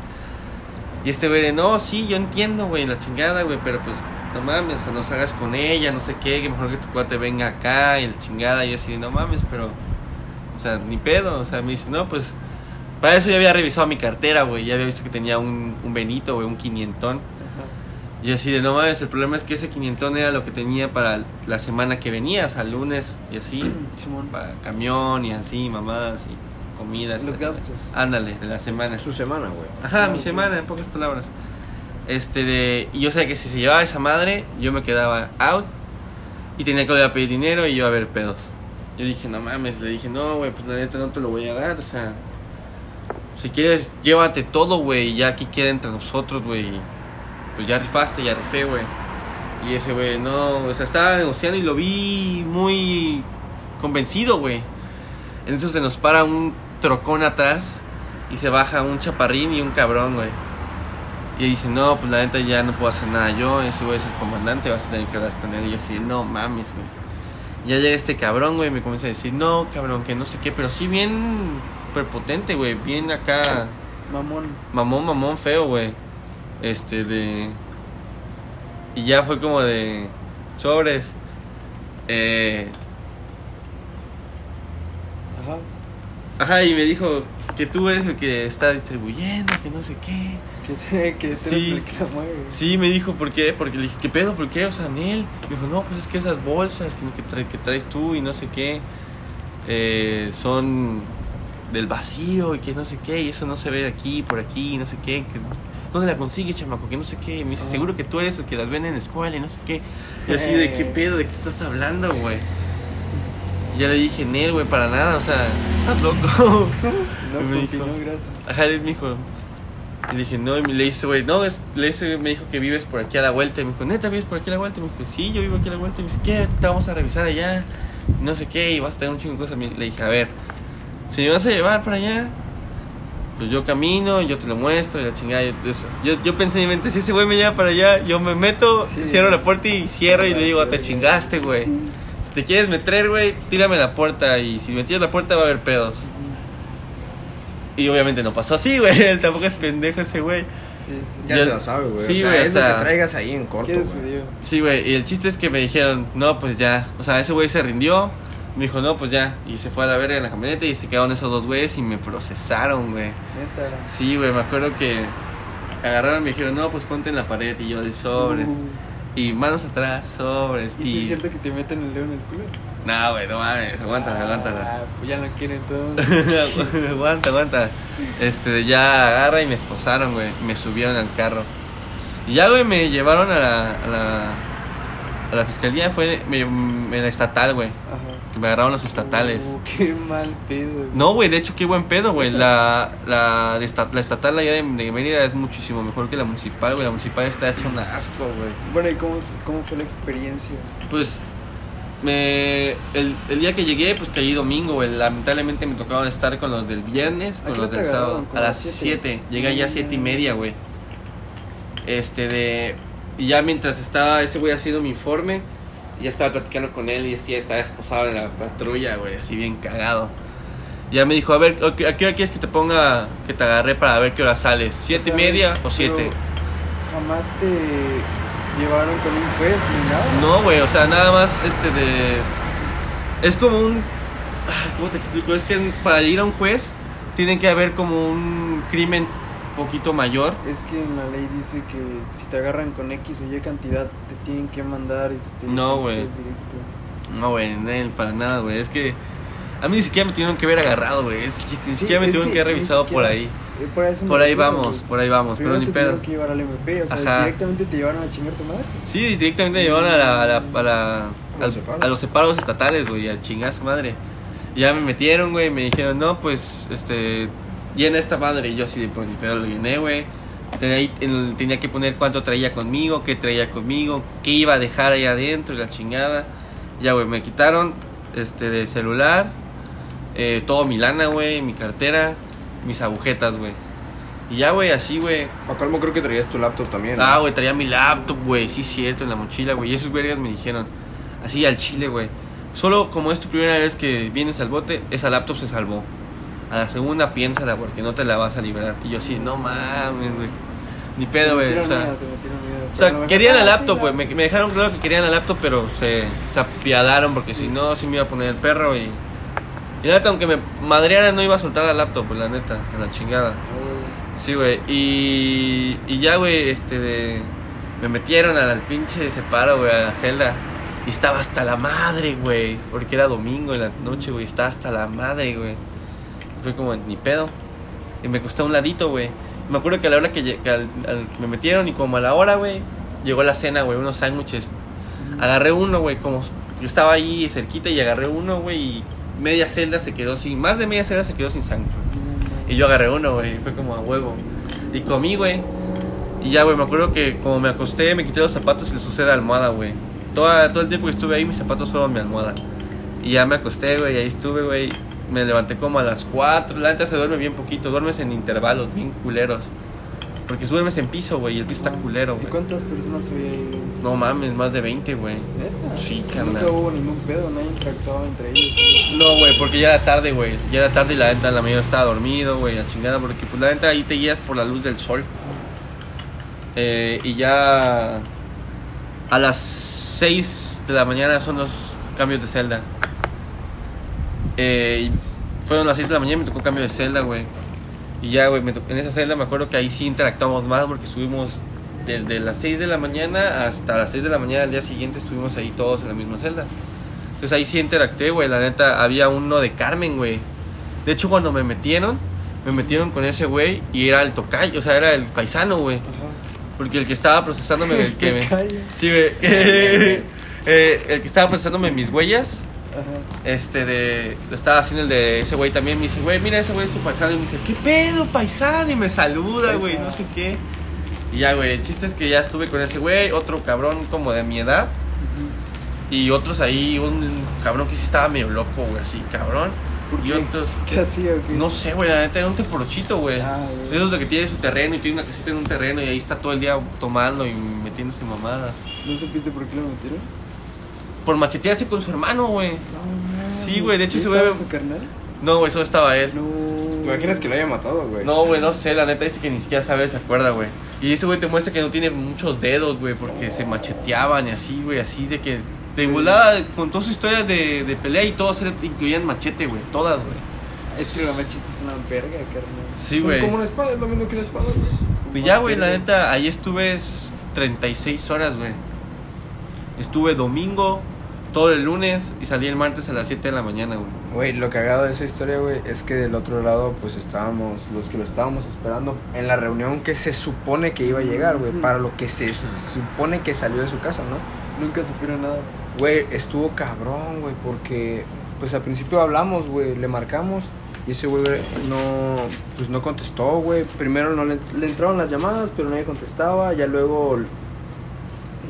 Y este güey de, no, sí, yo entiendo, güey, la chingada, güey, pero pues, no mames, o sea, no salgas con ella, no sé qué, que mejor que tu cuate venga acá y la chingada. Y así no mames, pero, o sea, ni pedo, o sea, me dice, no, pues, para eso ya había revisado mi cartera, güey, ya había visto que tenía un, un Benito, güey, un quinientón. Y así de, no mames, el problema es que ese quinientón era lo que tenía para la semana que venía, o sea, lunes y así, Simón. para camión y así, mamadas y comidas. Los gastos. Ándale, de la semana. Su semana, güey. Ajá, Ah, mi semana, en pocas palabras. Este de. Y yo sabía que si se llevaba esa madre, yo me quedaba out. Y tenía que volver a pedir dinero y iba a ver pedos. Yo dije, no mames, le dije, no, güey, pues la neta no te lo voy a dar, o sea. Si quieres, llévate todo, güey, y ya aquí queda entre nosotros, güey. Pues ya rifaste, ya rifé, güey. Y ese güey, no, o sea, estaba negociando y lo vi muy convencido, güey. Entonces se nos para un trocón atrás y se baja un chaparrín y un cabrón, güey. Y dice, no, pues la neta ya no puedo hacer nada yo, ese güey es el comandante, vas a tener que hablar con él. Y yo así, no mames, güey. Ya llega este cabrón, güey, me comienza a decir, no, cabrón, que no sé qué, pero sí bien prepotente, güey, bien acá, Mamón. mamón, mamón feo, güey. Este, de... Y ya fue como de... Sobres. Eh... Ajá. Ajá, y me dijo que tú eres el que está distribuyendo, que no sé qué. Que te, que Sí. Sí, me dijo, ¿por qué? Porque le dije, ¿qué pedo? ¿Por qué? O sea, Nel. Me dijo, no, pues es que esas bolsas que, que, trae- que traes tú y no sé qué, eh, son del vacío y que no sé qué, y eso no se ve aquí, por aquí, y no sé qué. Que, ¿Dónde la consigues, chamaco? Que no sé qué. Y me dice, Ajá. seguro que tú eres el que las vende en la escuela y no sé qué. Y así, ¿de qué Eh. pedo? ¿De qué estás hablando, güey? Ya le dije, Nel, güey, para nada, o sea, estás loco. No, Y me porque dijo- no, gracias. Ajá, él me dijo. Le dije, no, y le dice, güey, no, es- le dice, me dijo que vives por aquí a la vuelta. Y me dijo, neta, vives por aquí a la vuelta. Y me dijo, sí, yo vivo aquí a la vuelta. Y me dice, ¿qué? Te vamos a revisar allá. Y no sé qué, y vas a tener un chingo de cosas. Le dije, a ver, si me vas a llevar para allá, pues yo camino, yo te lo muestro y la chingada. Yo, yo, yo pensé en mi mente, si ese güey me lleva para allá, yo me meto, Sí. cierro la puerta y cierro y le digo, te chingaste, güey. Si te quieres meter, güey, tírame la puerta. Y si me tiras la puerta va a haber pedos. Y obviamente no pasó así, güey. Él tampoco es pendejo ese güey. Sí, sí, Ya Ya- se la sabe, güey. sí, o sea, güey, o lo que traigas ahí en corto, ¿Qué güey. Sí, güey. Y el chiste es que me dijeron, no, pues ya. O sea, ese güey se rindió. Me dijo, no, pues ya. Y se fue a la verga en la camioneta y se quedaron esos dos güeyes y me procesaron, güey. Neta. Sí, güey. Me acuerdo que agarraron y me dijeron, no, pues ponte en la pared. Y yo de sobres. Uh, Y manos atrás, sobres. ¿Y si es Y. cierto que te meten el dedo en el culo? No, güey, no mames. Aguántala, aguántala. Ah, pues ya no quieren todo. aguanta, aguanta. Este, ya agarra y me esposaron, güey. y Me subieron al carro. Y ya, güey, me llevaron a la, a la, a la fiscalía. Fue me, me- la estatal, güey. Ajá. Que me agarraron los estatales. Uh, qué mal pedo. güey. No, güey, de hecho, qué buen pedo, güey. La, la, la estatal allá de, de Mérida es muchísimo mejor que la municipal, güey. La municipal está hecha un asco, güey. Bueno, ¿y cómo, cómo fue la experiencia? Pues me el, el día que llegué, pues caí domingo, güey. Lamentablemente me tocaban estar con los del viernes, ¿A con los del sábado. A las las 7. siete? Llegué allá a 7 y media, güey. Este de. Y ya mientras estaba ese güey haciendo mi informe, ya estaba platicando con él y este ya estaba esposado en la patrulla, güey, así bien cagado. Ya me dijo, a ver, ¿a qué hora quieres que te ponga, que te agarré para ver qué hora sales? ¿Siete O sea, y media o siete? ¿Jamás te llevaron con un juez ni nada? No, güey, o sea, nada más este de. Es como un. ¿Cómo te explico? Es que para ir a un juez tiene que haber como un crimen poquito mayor. Es que en la ley dice que si te agarran con X o Y cantidad, te tienen que mandar este. No, güey. No, güey, para nada, güey. Es que. A mí ni siquiera me tuvieron que haber agarrado, güey. Ni Sí, siquiera me tuvieron que haber revisado por ahí. eh, por, eso me Por ahí vamos, por ahí vamos, pero ni te pedo. que llevar al MP, o sea, Ajá. directamente te llevaron a chingar tu madre. Sí, directamente me llevaron a, la, a, la- a la- A los a los separos estatales, güey, a chingar a su madre. Y ya me metieron, güey, me dijeron, no, pues, este, llena esta madre. Y yo así de, pues, ni pedo lo llené, güey. Tenía, en- que poner cuánto traía conmigo, qué traía conmigo, qué iba a dejar ahí adentro y la chingada. Ya, güey, me quitaron, este, de celular, eh, todo mi lana, güey, mi cartera, mis agujetas, güey. Y ya, güey, así, güey, A calmo creo que traías tu laptop también. ¿no? Ah, güey, traía mi laptop, güey. Sí, cierto, en la mochila, güey. Y esos vergas me dijeron, así al chile, güey. Solo como es tu primera vez que vienes al bote, esa laptop se salvó. A la segunda piénsala porque no te la vas a librar. Y yo así, no mames, güey. Ni pedo, güey. O sea, miedo, o sea mejor, querían la laptop, güey. la- Me, me dejaron claro que querían la laptop, pero se, se apiadaron porque si no, sí me iba a poner el perro y... Y neta, aunque me madreara, no iba a soltar la laptop, pues la neta, en la chingada. Oh, Sí, güey. Y, y ya, güey, este de... Me metieron al pinche separo, güey, a la celda. Y estaba hasta la madre, güey. Porque era domingo en la noche, güey. Estaba hasta la madre, güey. Fue como, ni pedo. Y me costó un ladito, güey. Me acuerdo que a la hora que, que al- al- me metieron y como a la hora, güey, llegó la cena, güey, unos sándwiches. Agarré uno, güey, como yo estaba ahí cerquita y agarré uno, güey, y media celda se quedó sin, más de media celda se quedó sin sándwich, güey. Y yo agarré uno, güey, fue como a huevo. Y comí, güey. Y ya, güey, me acuerdo que como me acosté, me quité los zapatos y les usé de almohada, güey. Toda, todo el tiempo que estuve ahí, mis zapatos fueron mi almohada. Y ya me acosté, güey, ahí estuve, güey. Me levanté como a las 4. La neta se duerme bien poquito, duermes en intervalos, bien culeros. Porque duermes en piso, güey, y el piso está culero, ¿Y güey. cuántas personas había ahí? No mames, más de 20, güey. ¿Neta? Sí, Nunca carnal. hubo ningún pedo, nadie interactuaba entre ellos. No, güey, porque ya era tarde, güey. Ya era tarde y la neta la mayoría estaba dormido, güey, la chingada. Porque pues la neta ahí te guías por la luz del sol. Eh, y ya a las 6 de la mañana son los cambios de celda. Eh, fueron las 6 de la mañana y me tocó cambio de celda, güey. Y ya, güey, en esa celda me acuerdo que ahí sí interactuamos más porque estuvimos desde las 6 de la mañana hasta las 6 de la mañana del día siguiente estuvimos ahí todos en la misma celda. Entonces ahí sí interactué, güey. La neta, había uno de Carmen, güey. De hecho, cuando me metieron, me metieron con ese güey y era el tocayo, o sea, era el paisano, güey. Porque el que estaba procesándome, el que me... Sí, güey. eh, el que estaba procesándome mis huellas, Ajá. este, de... Lo estaba haciendo el de ese güey también. Me dice, güey, mira, ese güey es tu paisano. Y me dice, ¿qué pedo, paisano? Y me saluda, güey, no sé qué. Y ya, güey, el chiste es que ya estuve con ese güey, otro cabrón como de mi edad. Y otros ahí, un cabrón que sí estaba medio loco, güey, así, cabrón. ¿Por y qué? otros... ¿Qué hacía o qué? No sé, güey, la neta era un teporochito, güey. Ah, esos de que tiene su terreno y tiene una casita en un terreno y ahí está todo el día tomando y metiéndose mamadas. ¿No supiste por qué lo metieron? Por machetearse con su hermano, güey. No. Sí, güey, de hecho ¿Y ese güey- estaba su carnal? No, güey, solo estaba él. No. ¿Te imaginas que lo haya matado, güey? No, güey, no sé, la neta dice que ni siquiera sabe, se acuerda, güey. Y ese güey te muestra que no tiene muchos dedos, güey, porque se macheteaban y así, güey, así de que de volada contó su historia de, de pelea y todos eran- incluían machete, güey, todas, güey. Es que la machita es una verga, carnal. Sí, güey. como una espada, es lo mismo que una espada, güey. Y ya, güey, la neta, ahí estuve s- 36 horas, güey. Estuve domingo, todo el lunes y salí el martes a las 7 de la mañana, güey. Güey, lo cagado de esa historia, güey, es que del otro lado, pues estábamos, los que lo estábamos esperando en la reunión que se supone que iba a llegar, güey, para lo que se supone que salió de su casa, ¿no? Nunca supieron nada. Güey, estuvo cabrón, güey, porque, pues al principio hablamos, güey, le marcamos y ese güey no, pues no contestó, güey. Primero no le, le entraron las llamadas, pero nadie contestaba, ya luego,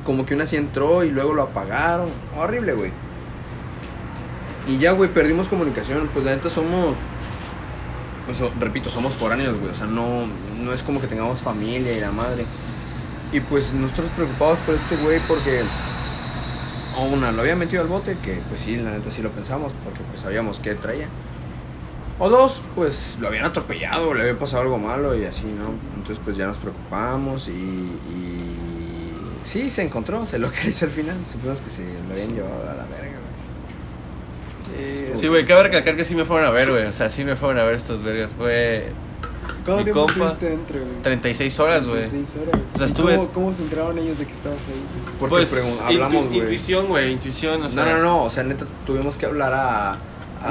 como que una sí entró y luego lo apagaron. Horrible, güey. Y ya, güey, perdimos comunicación. Pues la neta somos. Pues repito, somos foráneos, güey. O sea, no, no es como que tengamos familia y la madre. Y pues nosotros preocupados por este güey porque. O una, lo había metido al bote, que pues sí, la neta sí lo pensamos, porque pues sabíamos que traía. O dos, pues lo habían atropellado, le había pasado algo malo y así, ¿no? Entonces pues ya nos preocupamos y sí, se encontró, se localizó al final. Supimos que se lo habían llevado a la verga, güey. Eh, Sí, güey, cabe recalcar que sí me fueron a ver, güey. O sea, sí me fueron a ver estos vergas. Fue ¿Cuánto mi tiempo compa, estuviste dentro, güey? 36 horas, güey. 36 horas. O sea, ¿Y estuve- ¿Cómo, ¿Cómo se enteraron ellos de que estabas ahí? Porque Pues, intu- hablamos, intuición, güey, intuición, o sea. no, no, no, o sea, neta, tuvimos que hablar a. Al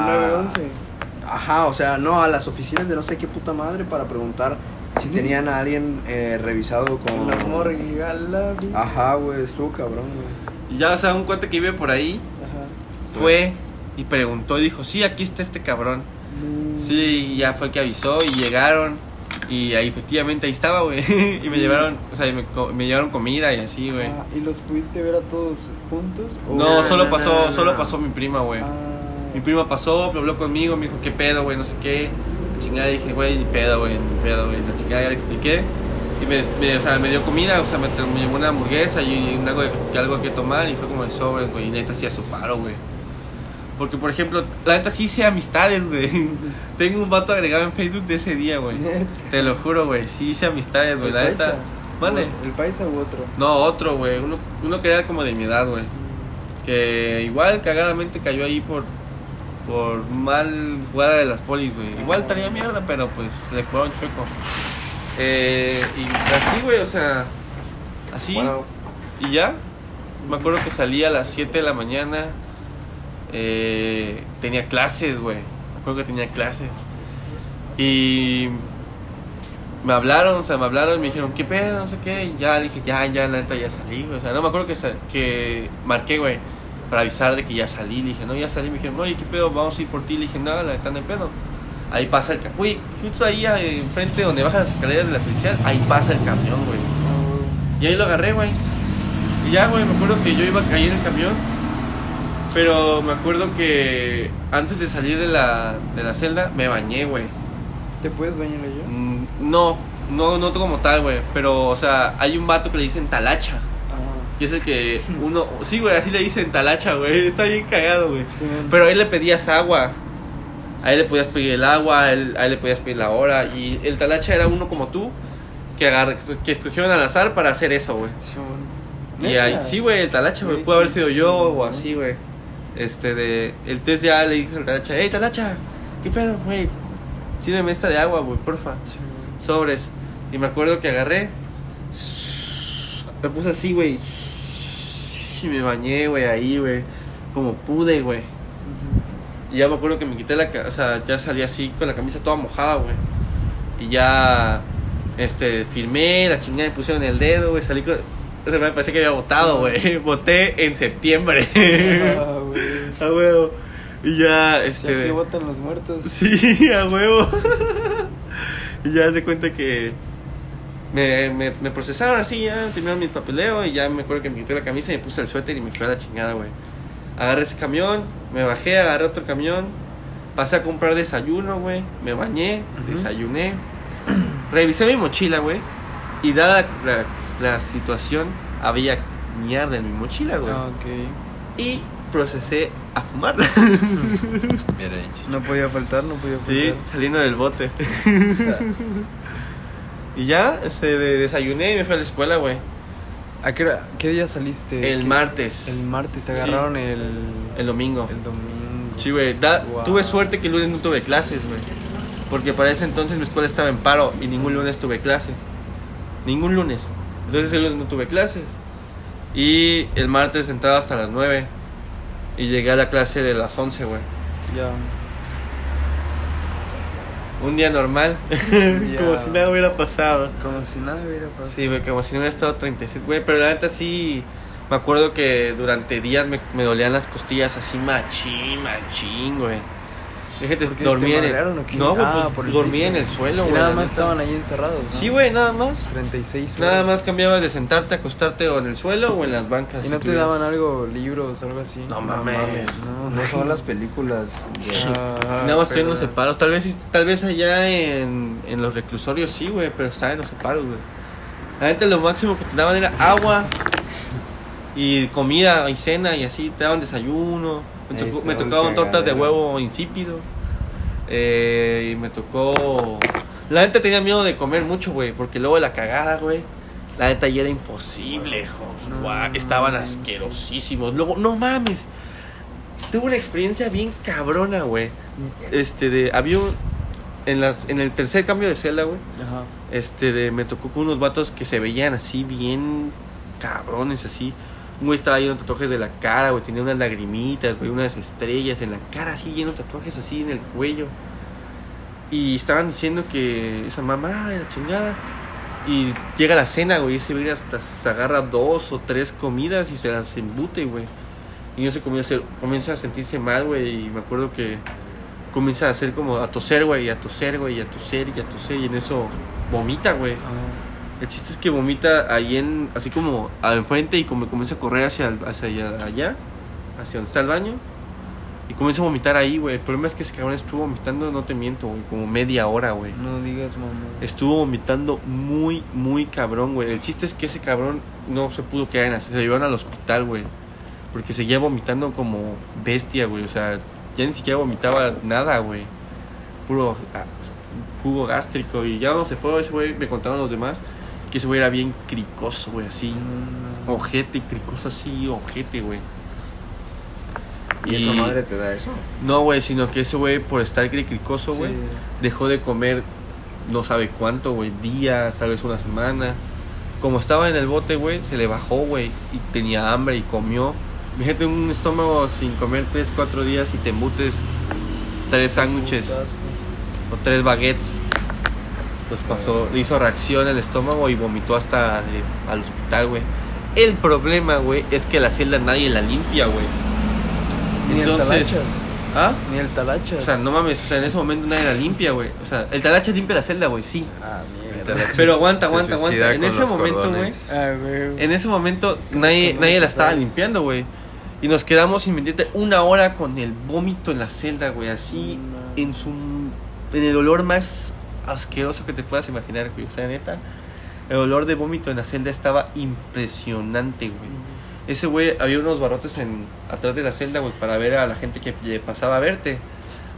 a 911. Ajá, o sea, no, a las oficinas de no sé qué puta madre para preguntar si tenían a alguien eh, revisado con. La morgue, a la vi- Ajá, güey, estuvo cabrón, güey. Y ya, o sea, un cuate que vive por ahí Ajá. fue y preguntó y dijo, sí, aquí está este cabrón. No. Sí, y ya fue que avisó y llegaron. Y ahí efectivamente ahí estaba, güey. y me llevaron, o sea, y me, me llevaron comida y así, güey. Ah, ¿Y los pudiste ver a todos juntos? ¿O- No, solo pasó, solo pasó mi prima, güey. Ah, Mi prima pasó, me habló conmigo, me dijo, ¿qué pedo, güey? No sé qué. La chingada dije, güey, ni pedo, güey, ni pedo, güey. La chingada ya le expliqué. Y me, me- o sea, me dio comida, o sea, me, me llevó una hamburguesa y, un algo, de- algo que tomar y fue como de sobres, güey. Y neta hacía su paro, güey. Porque, por ejemplo, la neta sí hice amistades, güey. Tengo un vato agregado en Facebook de ese día, güey. Te lo juro, güey. Sí hice amistades, güey. ¿El La paisa? neta. Mande. ¿El paisa u otro? No, otro, güey. Uno, uno que era como de mi edad, güey. Que igual cagadamente cayó ahí por por mal jugada de las polis, güey. Igual estaría mierda, pero pues le jugaron chueco. Eh, y así, güey, o sea, así. Y ya, me acuerdo que salí a las 7 de la mañana. eh, tenía clases, güey. Me acuerdo que tenía clases. Y me hablaron, o sea, me hablaron me dijeron, ¿qué pedo? No sé qué. Y ya dije, ya, ya, la neta, ya salí, güey. O sea, no me acuerdo que, que marqué, güey, para avisar de que ya salí. Le dije, no, ya salí. Me dijeron, oye, ¿qué pedo? Vamos a ir por ti. Le dije, no, la neta, no hay pedo. Ahí pasa el camión. Güey, justo ahí eh, enfrente donde bajan las escaleras de la policial, ahí pasa el camión, güey. Y ahí lo agarré, güey. Y ya, güey, me acuerdo que yo iba a caer en el camión. Pero me acuerdo que antes de salir de la, de la celda, me bañé, güey. ¿Te puedes bañar allá? Mm, No, no, no como tal, güey. Pero, o sea, hay un vato que le dicen talacha. Y es el que uno. Sí, güey, así le dicen talacha, güey. Está bien cagado, güey. sí. Pero a él le pedías agua. A él le podías pedir el agua, a él, a él le podías pedir la hora. Y el talacha era uno como tú que, agar, que escogieron al azar para hacer eso, güey. Sí. Y ahí, sí, güey, el talacha, güey. Puede haber sido yo o así, güey. Este, de. El test ya le dije al talacha, hey, talacha, ¿qué pedo, güey? Sírveme esta de agua, güey, porfa. Sobres. Y me acuerdo que agarré. Me puse así, güey. Y me bañé, güey, ahí, güey. Como pude, güey. Y ya me acuerdo que me quité la... O sea, ya salí así con la camisa toda mojada, güey. Y ya... Este, firmé, la chingada me pusieron el dedo, güey. Salí con... o sea, me parecía que había votado, güey. Voté en septiembre. Ah, güey. a huevo. Y ya, Si este... aquí votan los muertos. Sí, a huevo. y ya se cuenta que me, me, me procesaron así, ya terminaron mi papeleo y ya me acuerdo que me quité la camisa y me puse el suéter y me fui a la chingada, güey. Agarré ese camión, me bajé, agarré otro camión, pasé a comprar desayuno, güey, me bañé, desayuné, revisé mi mochila, güey, y dada la, la situación, había mierda en mi mochila, güey. Ah, ok. Y procesé a dicho. No podía faltar, no podía faltar. Sí, saliendo del bote. Y ya, este, de- desayuné y me fui a la escuela, güey. ¿A qué, hora- qué día saliste? El ¿Qué- martes. El martes, Sí. agarraron el... El domingo. El domingo. Sí, güey. da- Wow. Tuve suerte que el lunes no tuve clases, güey. Porque para ese entonces mi escuela estaba en paro y ningún lunes tuve clase. Ningún lunes. Entonces el lunes no tuve clases. Y el martes entraba hasta las 9. Y llegué a la clase de las 11, güey. Ya. Un día normal. Ya. Como si nada hubiera pasado. Como si nada hubiera pasado. Sí, güey, como si no hubiera estado 36, güey, pero la neta sí, me acuerdo que durante días me, me dolían las costillas así machín, machín, güey. Fíjate, ¿Por qué? dormí ¿Te en el... No, güey, Ah, pues, por el dormí piso. en el suelo, güey. nada más estaban ahí encerrados, ¿no? Sí, güey, nada más. 36 Nada más cambiabas de sentarte, acostarte o en el suelo o en las bancas. ¿Y si no te daban algo, libros o algo así? No mames. No, No son las películas. Ah, Si nada más estoy en los separos. Tal vez, tal vez allá en, en los reclusorios sí, güey, pero estaba en los separos, güey. La neta lo máximo que te daban era agua y comida y cena y así. Te daban desayuno. Me, tocó- me tortas de huevo insípido. Eh, y me tocó... La neta tenía miedo de comer mucho, güey, porque luego de la cagada, güey. La neta ya era imposible, hijo. No. Guau, estaban asquerosísimos. Luego, no mames. Tuve una experiencia bien cabrona, güey. Este, de. Había un. En, las, en el tercer cambio de celda, güey. Ajá. Este, de. Me tocó con unos vatos que se veían así, bien cabrones, así. Un estaba lleno de tatuajes de la cara, güey. Tenía unas lagrimitas, güey. Unas estrellas en la cara, así, lleno de tatuajes así en el cuello. Y estaban diciendo que esa mamá de la chingada. Y llega la cena, güey. Y ese güey hasta se agarra dos o tres comidas y se las embute, güey. Y no se comienza, comienza a sentirse mal, güey. Y me acuerdo que comienza a hacer como a toser, güey. Y a toser, güey. Y a toser y a toser. Y en eso vomita, güey. Ah, El chiste es que vomita ahí en, así como al enfrente y como comienza a correr hacia, el- hacia allá, allá, hacia donde está el baño. Y comienza a vomitar ahí, güey. El problema es que ese cabrón estuvo vomitando, no te miento, güey, como media hora, güey. no digas, mamá. Estuvo vomitando muy, muy cabrón, güey. El chiste es que ese cabrón no se pudo quedar en la... Se lo llevaron al hospital, güey. Porque seguía vomitando como bestia, güey. O sea, ya ni siquiera vomitaba nada, güey. Puro ah, jugo gástrico. Y ya no se fue ese güey, me contaron los demás, que ese güey era bien cricoso, güey, así. Ojete, cricoso así, ojete, güey. ¿Y esa madre te da eso? No, güey, sino que ese güey, por estar cri- cricoso, güey, Sí. dejó de comer no sabe cuánto, güey, días, tal vez una semana. Como estaba en el bote, güey, se le bajó, güey, y tenía hambre y comió. Fíjate un estómago sin comer 3, 4 días y te embutes tres sándwiches o tres baguettes. Pues pasó, le hizo reacción al estómago y vomitó hasta eh, al hospital, güey. El problema, güey, es que la celda nadie la limpia, güey. Ni Entonces- el talachas. ¿Ah? Ni el talachas. O sea, no mames, o sea, en ese momento nadie la limpia, güey. O sea, el talacha limpia la celda, güey, sí. Ah, mierda. talacha Pero aguanta, aguanta, aguanta. En con ese momento, cordones. Ah, güey. En ese momento nadie, ¿Cómo nadie la estaba limpiando, güey. Y nos quedamos inmediatamente una hora con el vómito en la celda, güey. Así, No. en su. En el olor más asqueroso que te puedas imaginar, güey. O sea, neta, el olor de vómito en la celda estaba impresionante, güey. Ese güey, había unos barrotes en, atrás de la celda, güey, para ver a la gente que pasaba a verte.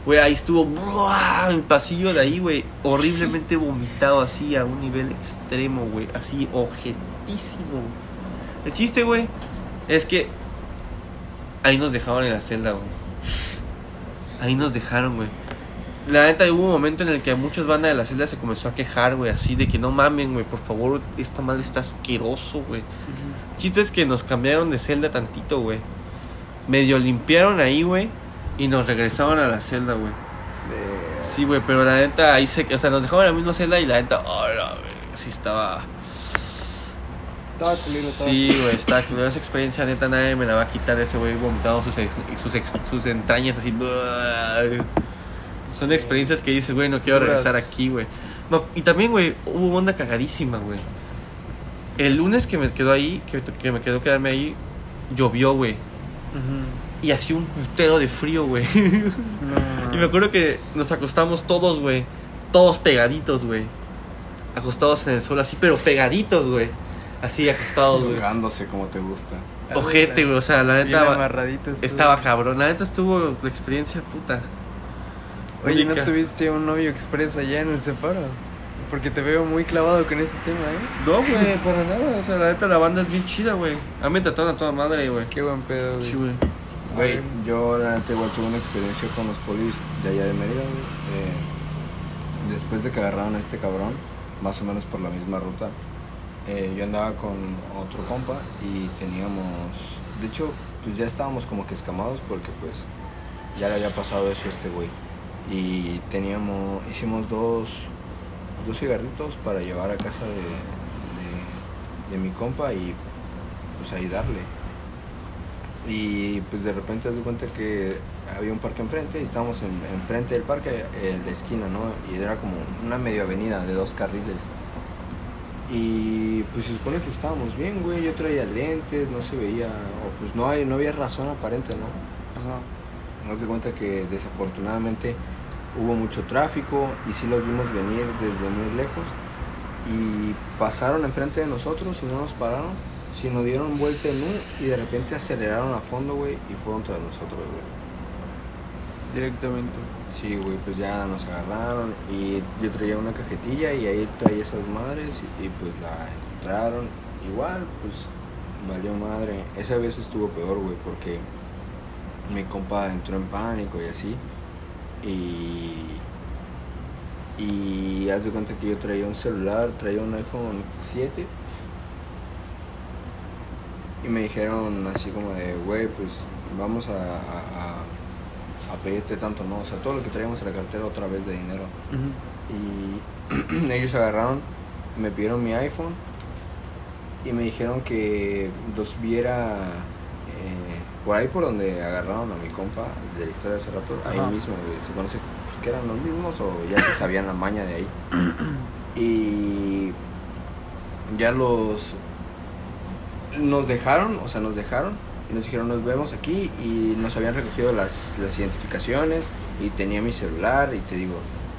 Güey, ahí estuvo, ¡buah! el pasillo de ahí, güey, horriblemente vomitado así a un nivel extremo, güey, así objetísimo. El chiste, güey, es que ahí nos dejaron en la celda, güey. Ahí nos dejaron, güey. La neta, hubo un momento en el que muchas bandas de la celda se comenzó a quejar, güey, así de que no mamen, güey, por favor, esta madre está asqueroso, güey. Chiste es que nos cambiaron de celda tantito, güey. Medio limpiaron ahí, güey, y nos regresaron a la celda, güey. Sí, güey, pero la neta ahí se... O sea, nos dejaron en la misma celda y la neta... Oh, la verga, sí estaba... Estaba culero, estaba- Sí, güey, estaba culero. Esa experiencia neta nadie me la va a quitar ese güey vomitando sus, ex- sus, ex- sus entrañas así. Son experiencias que dices, güey, no quiero regresar aquí, güey. No, y también, güey, hubo onda cagadísima, güey. El lunes que me quedó ahí, que, que me quedó quedarme ahí, llovió, güey. Ujú. Y hacía un putero de frío, güey. No. Y me acuerdo que nos acostamos todos, güey. Todos pegaditos, güey. Acostados en el suelo, así, pero pegaditos, güey. Así, acostados, güey. Tocándose como te gusta. Ojete, güey. O sea, la neta. tú. Estaba cabrón. La neta estuvo la experiencia puta. Oye, ¿no tuviste un novio express allá en el Separo? Porque te veo muy clavado con ese tema, ¿eh? No, güey, para nada. O sea, la neta, la banda es bien chida, güey. A mí me trataron a toda madre, güey. Qué buen pedo, güey. Sí, güey. Güey, yo la neta igual tuve una experiencia con los polis de allá de Mérida, güey. Eh, después de que agarraron a este cabrón, más o menos por la misma ruta, eh, yo andaba con otro compa y teníamos, de hecho, pues ya estábamos como que escamados porque pues ya le había pasado eso a este güey. Y teníamos, hicimos dos, dos cigarritos para llevar a casa de, de, de mi compa y pues ahí darle. Y pues de repente te cuenta que había un parque enfrente y estábamos en, enfrente del parque, el de esquina, ¿no? Y era como una medio avenida de dos carriles. Y pues se supone que estábamos bien, güey. Yo traía lentes, no se veía, o pues no, hay, no había razón aparente, ¿no? Ajá. Nos de cuenta que desafortunadamente hubo mucho tráfico y sí los vimos venir desde muy lejos y pasaron enfrente de nosotros y no nos pararon, sino dieron vuelta en U y de repente aceleraron a fondo, güey, y fueron tras nosotros, güey. Directamente. Sí, güey, pues ya nos agarraron y yo traía una cajetilla y ahí traía esas madres y, y, pues la encontraron. Igual, pues valió madre. Esa vez estuvo peor, güey, porque mi compa entró en pánico y así. Y. Y haz de cuenta que yo traía un celular, traía un iPhone 7. Y me dijeron así como de, güey, pues vamos a, a, pedirte tanto, ¿no? O sea, todo lo que traíamos en la cartera otra vez de dinero. Y ellos agarraron, me pidieron mi iPhone y me dijeron que los viera por ahí por donde agarraron a mi compa de la historia de hace rato, ahí Ajá. mismo, güey. se conoce pues, que eran los mismos o ya se sabían la maña de ahí. y ya los nos dejaron, o sea, nos dejaron y nos dijeron nos vemos aquí y nos habían recogido las, las identificaciones y tenía mi celular y te digo,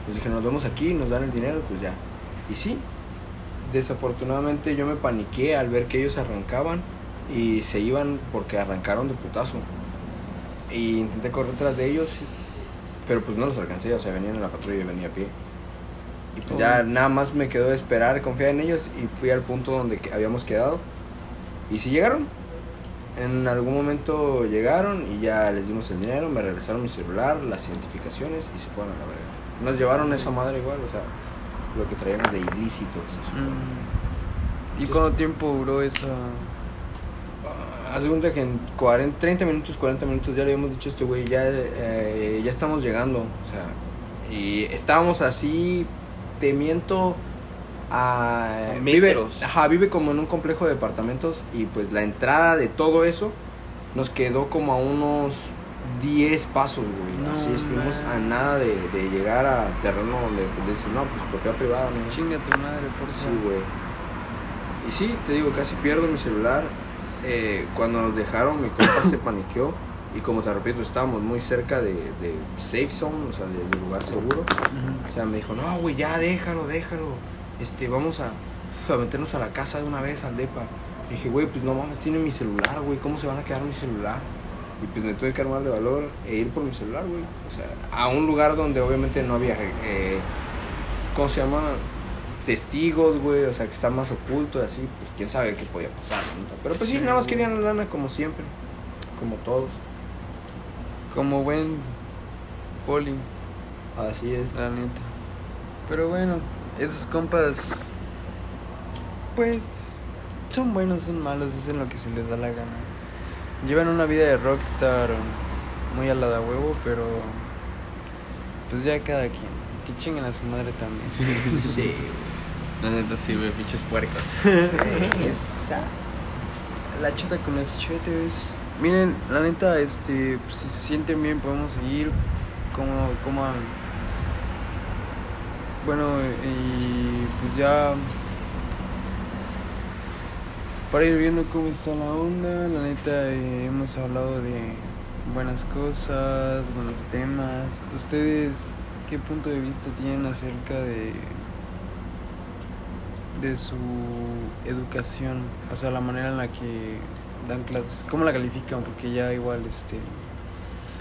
nos dijeron nos vemos aquí, nos dan el dinero, pues ya. Y sí, desafortunadamente yo me paniqué al ver que ellos arrancaban y se iban porque arrancaron de putazo. Y intenté correr tras de ellos, pero pues no los alcancé, o sea, venían en la patrulla y venía a pie. Y pues ya nada más me quedó de esperar, confiar en ellos y fui al punto donde habíamos quedado. Y sí llegaron. En algún momento llegaron y ya les dimos el dinero, me regresaron mi celular, las identificaciones y se fueron a la verga. Nos llevaron esa madre igual, o sea, lo que traíamos de se supone. Mm. ¿Y cuánto tiempo duró esa...? Haz de cuenta que en 40, 30 minutos, 40 minutos ya le habíamos dicho a este güey, ya, eh, ya estamos llegando. O sea, y estábamos así, te miento, a... Vive, ajá, vive como en un complejo de departamentos y pues la entrada de todo eso nos quedó como a unos 10 pasos, güey. No, así estuvimos man. a nada de, de llegar a terreno donde dices, no, pues propiedad privada, ¿no? Chinga tu madre, por Sí, favor. güey. Y sí, te digo, casi pierdo mi celular. Eh, cuando nos dejaron, mi compa se paniqueó Y como te repito, estábamos muy cerca de, de safe zone, o sea, de, de lugar seguro. O sea, me dijo, no, güey, ya déjalo, déjalo. Este, vamos a, a meternos a la casa de una vez, al depa. Y dije, güey, pues no mames, tiene mi celular, güey, ¿cómo se van a quedar mi celular? Y pues me tuve que armar de valor e ir por mi celular, güey. O sea, a un lugar donde obviamente no había, eh, ¿cómo se llama? Testigos, güey, o sea, que está más oculto y así, pues quién sabe qué podía pasar, ¿no? Pero pues sí, nada más querían la lana como siempre, como todos. Como buen poli, Así es. la neta. Pero bueno, esos compas, pues, son buenos, son malos, hacen lo que se les da la gana. Llevan una vida de rockstar muy a la de huevo, pero pues ya cada quien. Que chinguen a su madre también. Sí, La neta sí, güey, pinches puercos. La chata con los chetes. Miren, la neta, este, pues, si se sienten bien podemos seguir. Como, como Bueno, y pues ya para ir viendo cómo está la onda, la neta eh, hemos hablado de buenas cosas, buenos temas. ¿Ustedes qué punto de vista tienen acerca de de su educación, o sea, la manera en la que dan clases, cómo la califican, porque ya igual este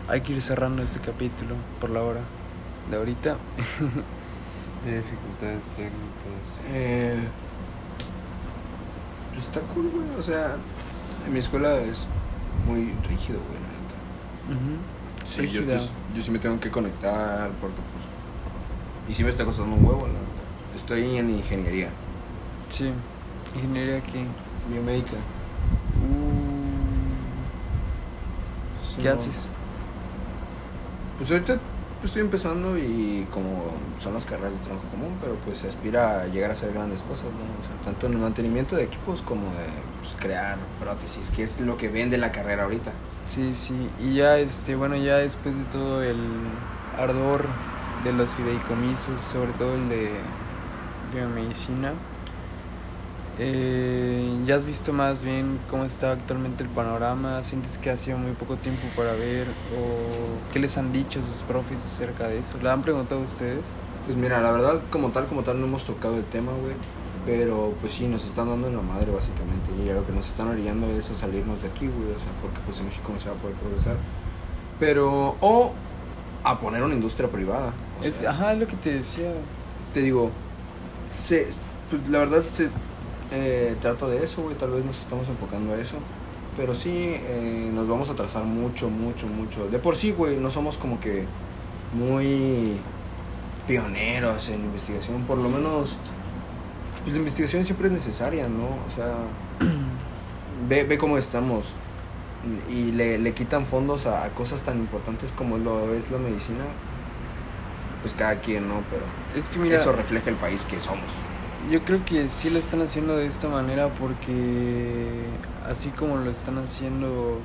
hay que ir cerrando este capítulo por la hora de ahorita. De dificultades técnicas. Eh, pues está cool, güey. O sea, en mi escuela es muy rígido, güey, la neta. Sí, yo, yo sí me tengo que conectar porque, pues. Y sí me está costando un huevo, la neta. Estoy en ingeniería Sí, ingeniería aquí. biomédica. Uh, ¿Qué haces? Pues ahorita estoy empezando y como son las carreras de trabajo común, pero pues se aspira a llegar a hacer grandes cosas, ¿no? O sea, tanto en el mantenimiento de equipos como de pues, crear prótesis, que es lo que vende la carrera ahorita. Sí, sí, y ya este, bueno, ya después de todo el ardor de los fideicomisos, sobre todo el de biomedicina, eh, ya has visto más bien cómo está actualmente el panorama, sientes que ha sido muy poco tiempo para ver o qué les han dicho sus profes acerca de eso, ¿le han preguntado a ustedes? Pues mira, la verdad, como tal, como tal, no hemos tocado el tema, güey. Pero pues sí, nos están dando en la madre, básicamente. Y lo que nos están orillando es a salirnos de aquí, güey. O sea, porque pues en México no se va a poder progresar. Pero, o a poner una industria privada. O Es, sea, ajá, lo que te decía. te digo, se, pues, la verdad se eh, trata de eso, güey, tal vez nos estamos enfocando a eso. Pero sí, eh, nos vamos a trazar mucho, mucho, mucho. De por sí, güey, no somos como que muy pioneros en investigación, por lo menos, pues la investigación siempre es necesaria, ¿no? O sea, ve, ve cómo estamos. Y le, le quitan fondos a, a cosas tan importantes como lo es la medicina. Pues cada quien, ¿no? Pero Es que mira, eso refleja el país que somos. Yo creo que sí lo están haciendo de esta manera porque así como lo están haciendo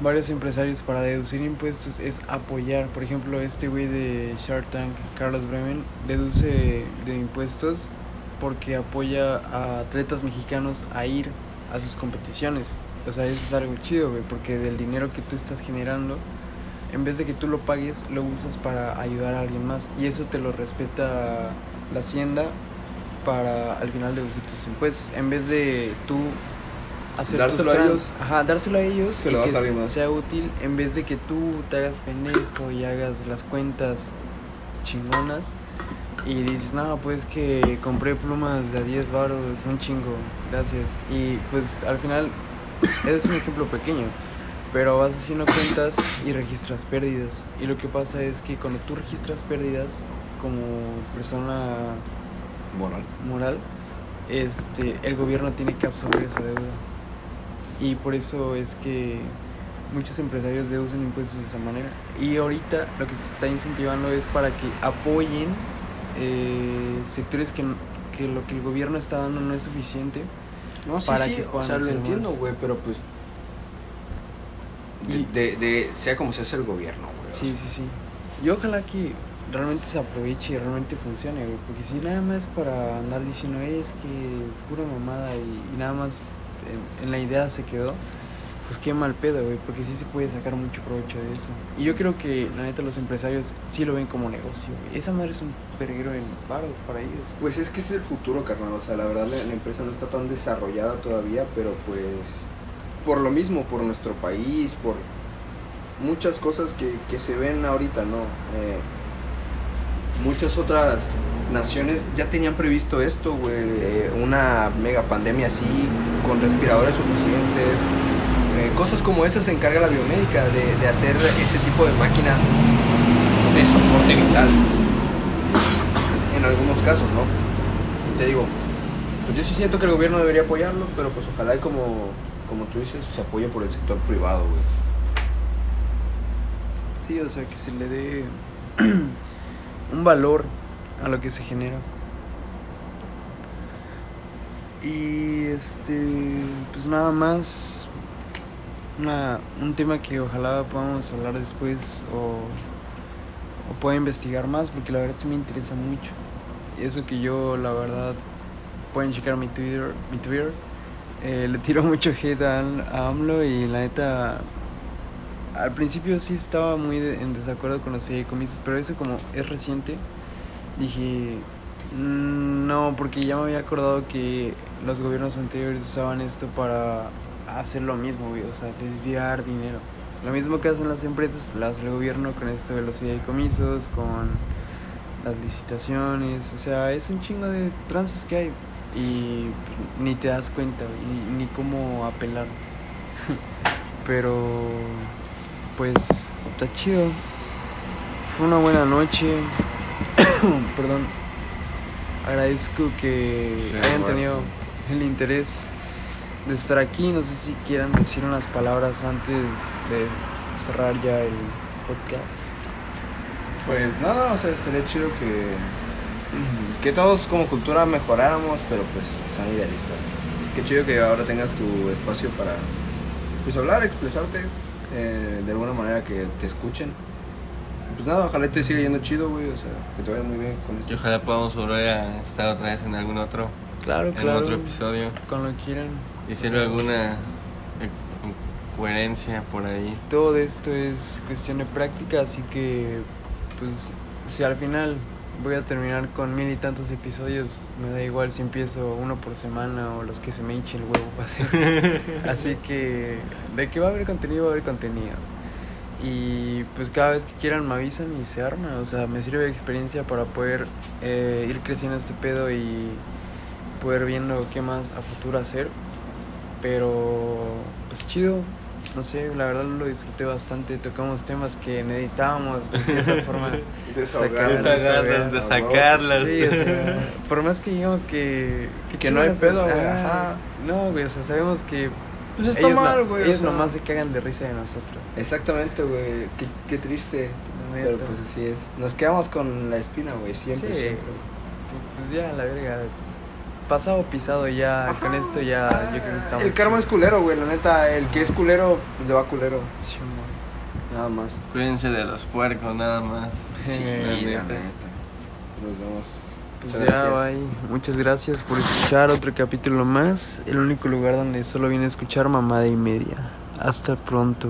varios empresarios para deducir impuestos es apoyar. Por ejemplo, este güey de Shark Tank, Carlos Bremen, deduce de impuestos porque apoya a atletas mexicanos a ir a sus competiciones. O sea, eso es algo chido, güey, porque del dinero que tú estás generando, en vez de que tú lo pagues, lo usas para ayudar a alguien más. Y eso te lo respeta la hacienda para al final deducir tus impuestos. En vez de tú hacer Dárselo a ellos. Ajá, dárselo a ellos Se y lo das que a sea útil en vez de que tú te hagas pendejo y hagas las cuentas chingonas y dices, no, pues que compré plumas de a 10 baros, un chingo, gracias. Y pues al final, ese es un ejemplo pequeño, pero vas haciendo cuentas y registras pérdidas. Y lo que pasa es que cuando tú registras pérdidas como persona Moral. moral, este, el gobierno tiene que absorber esa deuda. Y por eso es que muchos empresarios deducen impuestos de esa manera. Y ahorita lo que se está incentivando es para que apoyen eh, sectores que, que lo que el gobierno está dando no es suficiente. No, sí, Para sí, que o sea, lo entiendo, güey, pero pues. De, Y- de, de- sea como sea, es el gobierno, güey. o Sí, sea. sí, sí. Y ojalá que realmente se aproveche y realmente funcione, güey. Porque si nada más para andar diciendo, "Eh, es que pura mamada y, y nada más en, en la idea se quedó, pues qué mal pedo, güey, porque sí se puede sacar mucho provecho de eso. Y yo creo que, la neta, los empresarios sí lo ven como negocio, güey. Esa madre es un perguero en paro para ellos. Pues es que es el futuro, carnal. O sea, la verdad la, la empresa no está tan desarrollada todavía, pero pues por lo mismo, por nuestro país, por muchas cosas que, que se ven ahorita, ¿no? Eh, muchas otras naciones ya tenían previsto esto, güey. eh, una mega pandemia así, con respiradores suficientes. Eh, cosas como esas se encarga la biomédica de, hacer ese tipo de máquinas de soporte vital. En algunos casos, ¿no? Te digo, pues yo sí siento que el gobierno debería apoyarlo, pero pues ojalá y como, como tú dices, se apoye por el sector privado, güey. Sí, o sea, que se le dé un valor a lo que se genera. Y este, pues nada más, una, un tema que ojalá podamos hablar después o, o pueda investigar más, porque la verdad sí me interesa mucho. Y eso que yo, la verdad, pueden checar mi Twitter, mi Twitter. Eh, le tiro mucho hate a, AMLO y la neta al principio sí estaba muy de- en desacuerdo con los fideicomisos, pero eso como es reciente, dije, "Mm, no, porque ya me había acordado que los gobiernos anteriores usaban esto para hacer lo mismo, o sea, desviar dinero. Lo mismo que hacen las empresas, lo hace el gobierno con esto de los fideicomisos, con las licitaciones, o sea, es un chingo de trances que hay y ni te das cuenta, güey, ni, cómo apelar. Pero pues está chido. Fue una buena noche. Perdón. Agradezco que Sí, hayan tenido el interés de estar aquí. No sé si quieran decir unas palabras antes de cerrar ya el podcast. Pues nada, o sea, estaría chido que, que todos como cultura mejoráramos, pero pues son idealistas. Qué chido que ahora tengas tu espacio para pues hablar, expresarte eh, de alguna manera que te escuchen. Pues nada, ojalá te siga yendo chido, güey, o sea, que te vaya muy bien con Y esto. ojalá podamos volver a estar otra vez en algún otro, Claro, en claro. otro episodio. Con lo que quieran. Y O si hay sea, alguna eh, coherencia por ahí. todo esto es cuestión de práctica, así que pues si al final voy a terminar con mil y tantos episodios, me da igual si empiezo uno por semana o los que se me hinche el huevo hacer. Así que de que va a haber contenido, va a haber contenido. Y pues cada vez que quieran me avisan y se arma, o sea, me sirve de experiencia para poder eh, ir creciendo este pedo y poder viendo qué más a futuro hacer. Pero pues chido, no sé, la verdad lo disfruté bastante, tocamos temas que necesitábamos de cierta forma. Desahogarnos, Desahogarnos, de sacarlas. Sí, o sea, por más que digamos que... Que no hay pedo, güey, ajá. No, güey, o sea, sabemos que... Pues está ellos mal, güey. o Ellos sea. nomás se cagan de risa de nosotros. Exactamente, güey. Qué, qué triste. Pero pues así es. Nos quedamos con la espina, güey, siempre, Sí. siempre. Pues ya, la verga. Pasado pisado ya, Ajá. con esto ya, yo creo que estamos... El karma es culero, güey, la neta. El que es culero, pues le va culero. Nada más. Cuídense de los puercos, nada más. Sí, la la neta. neta. Nos vemos. Pues Muchas ya, gracias. bye. Muchas gracias por escuchar otro capítulo más. El único lugar donde solo viene a escuchar mamada y media. Hasta pronto.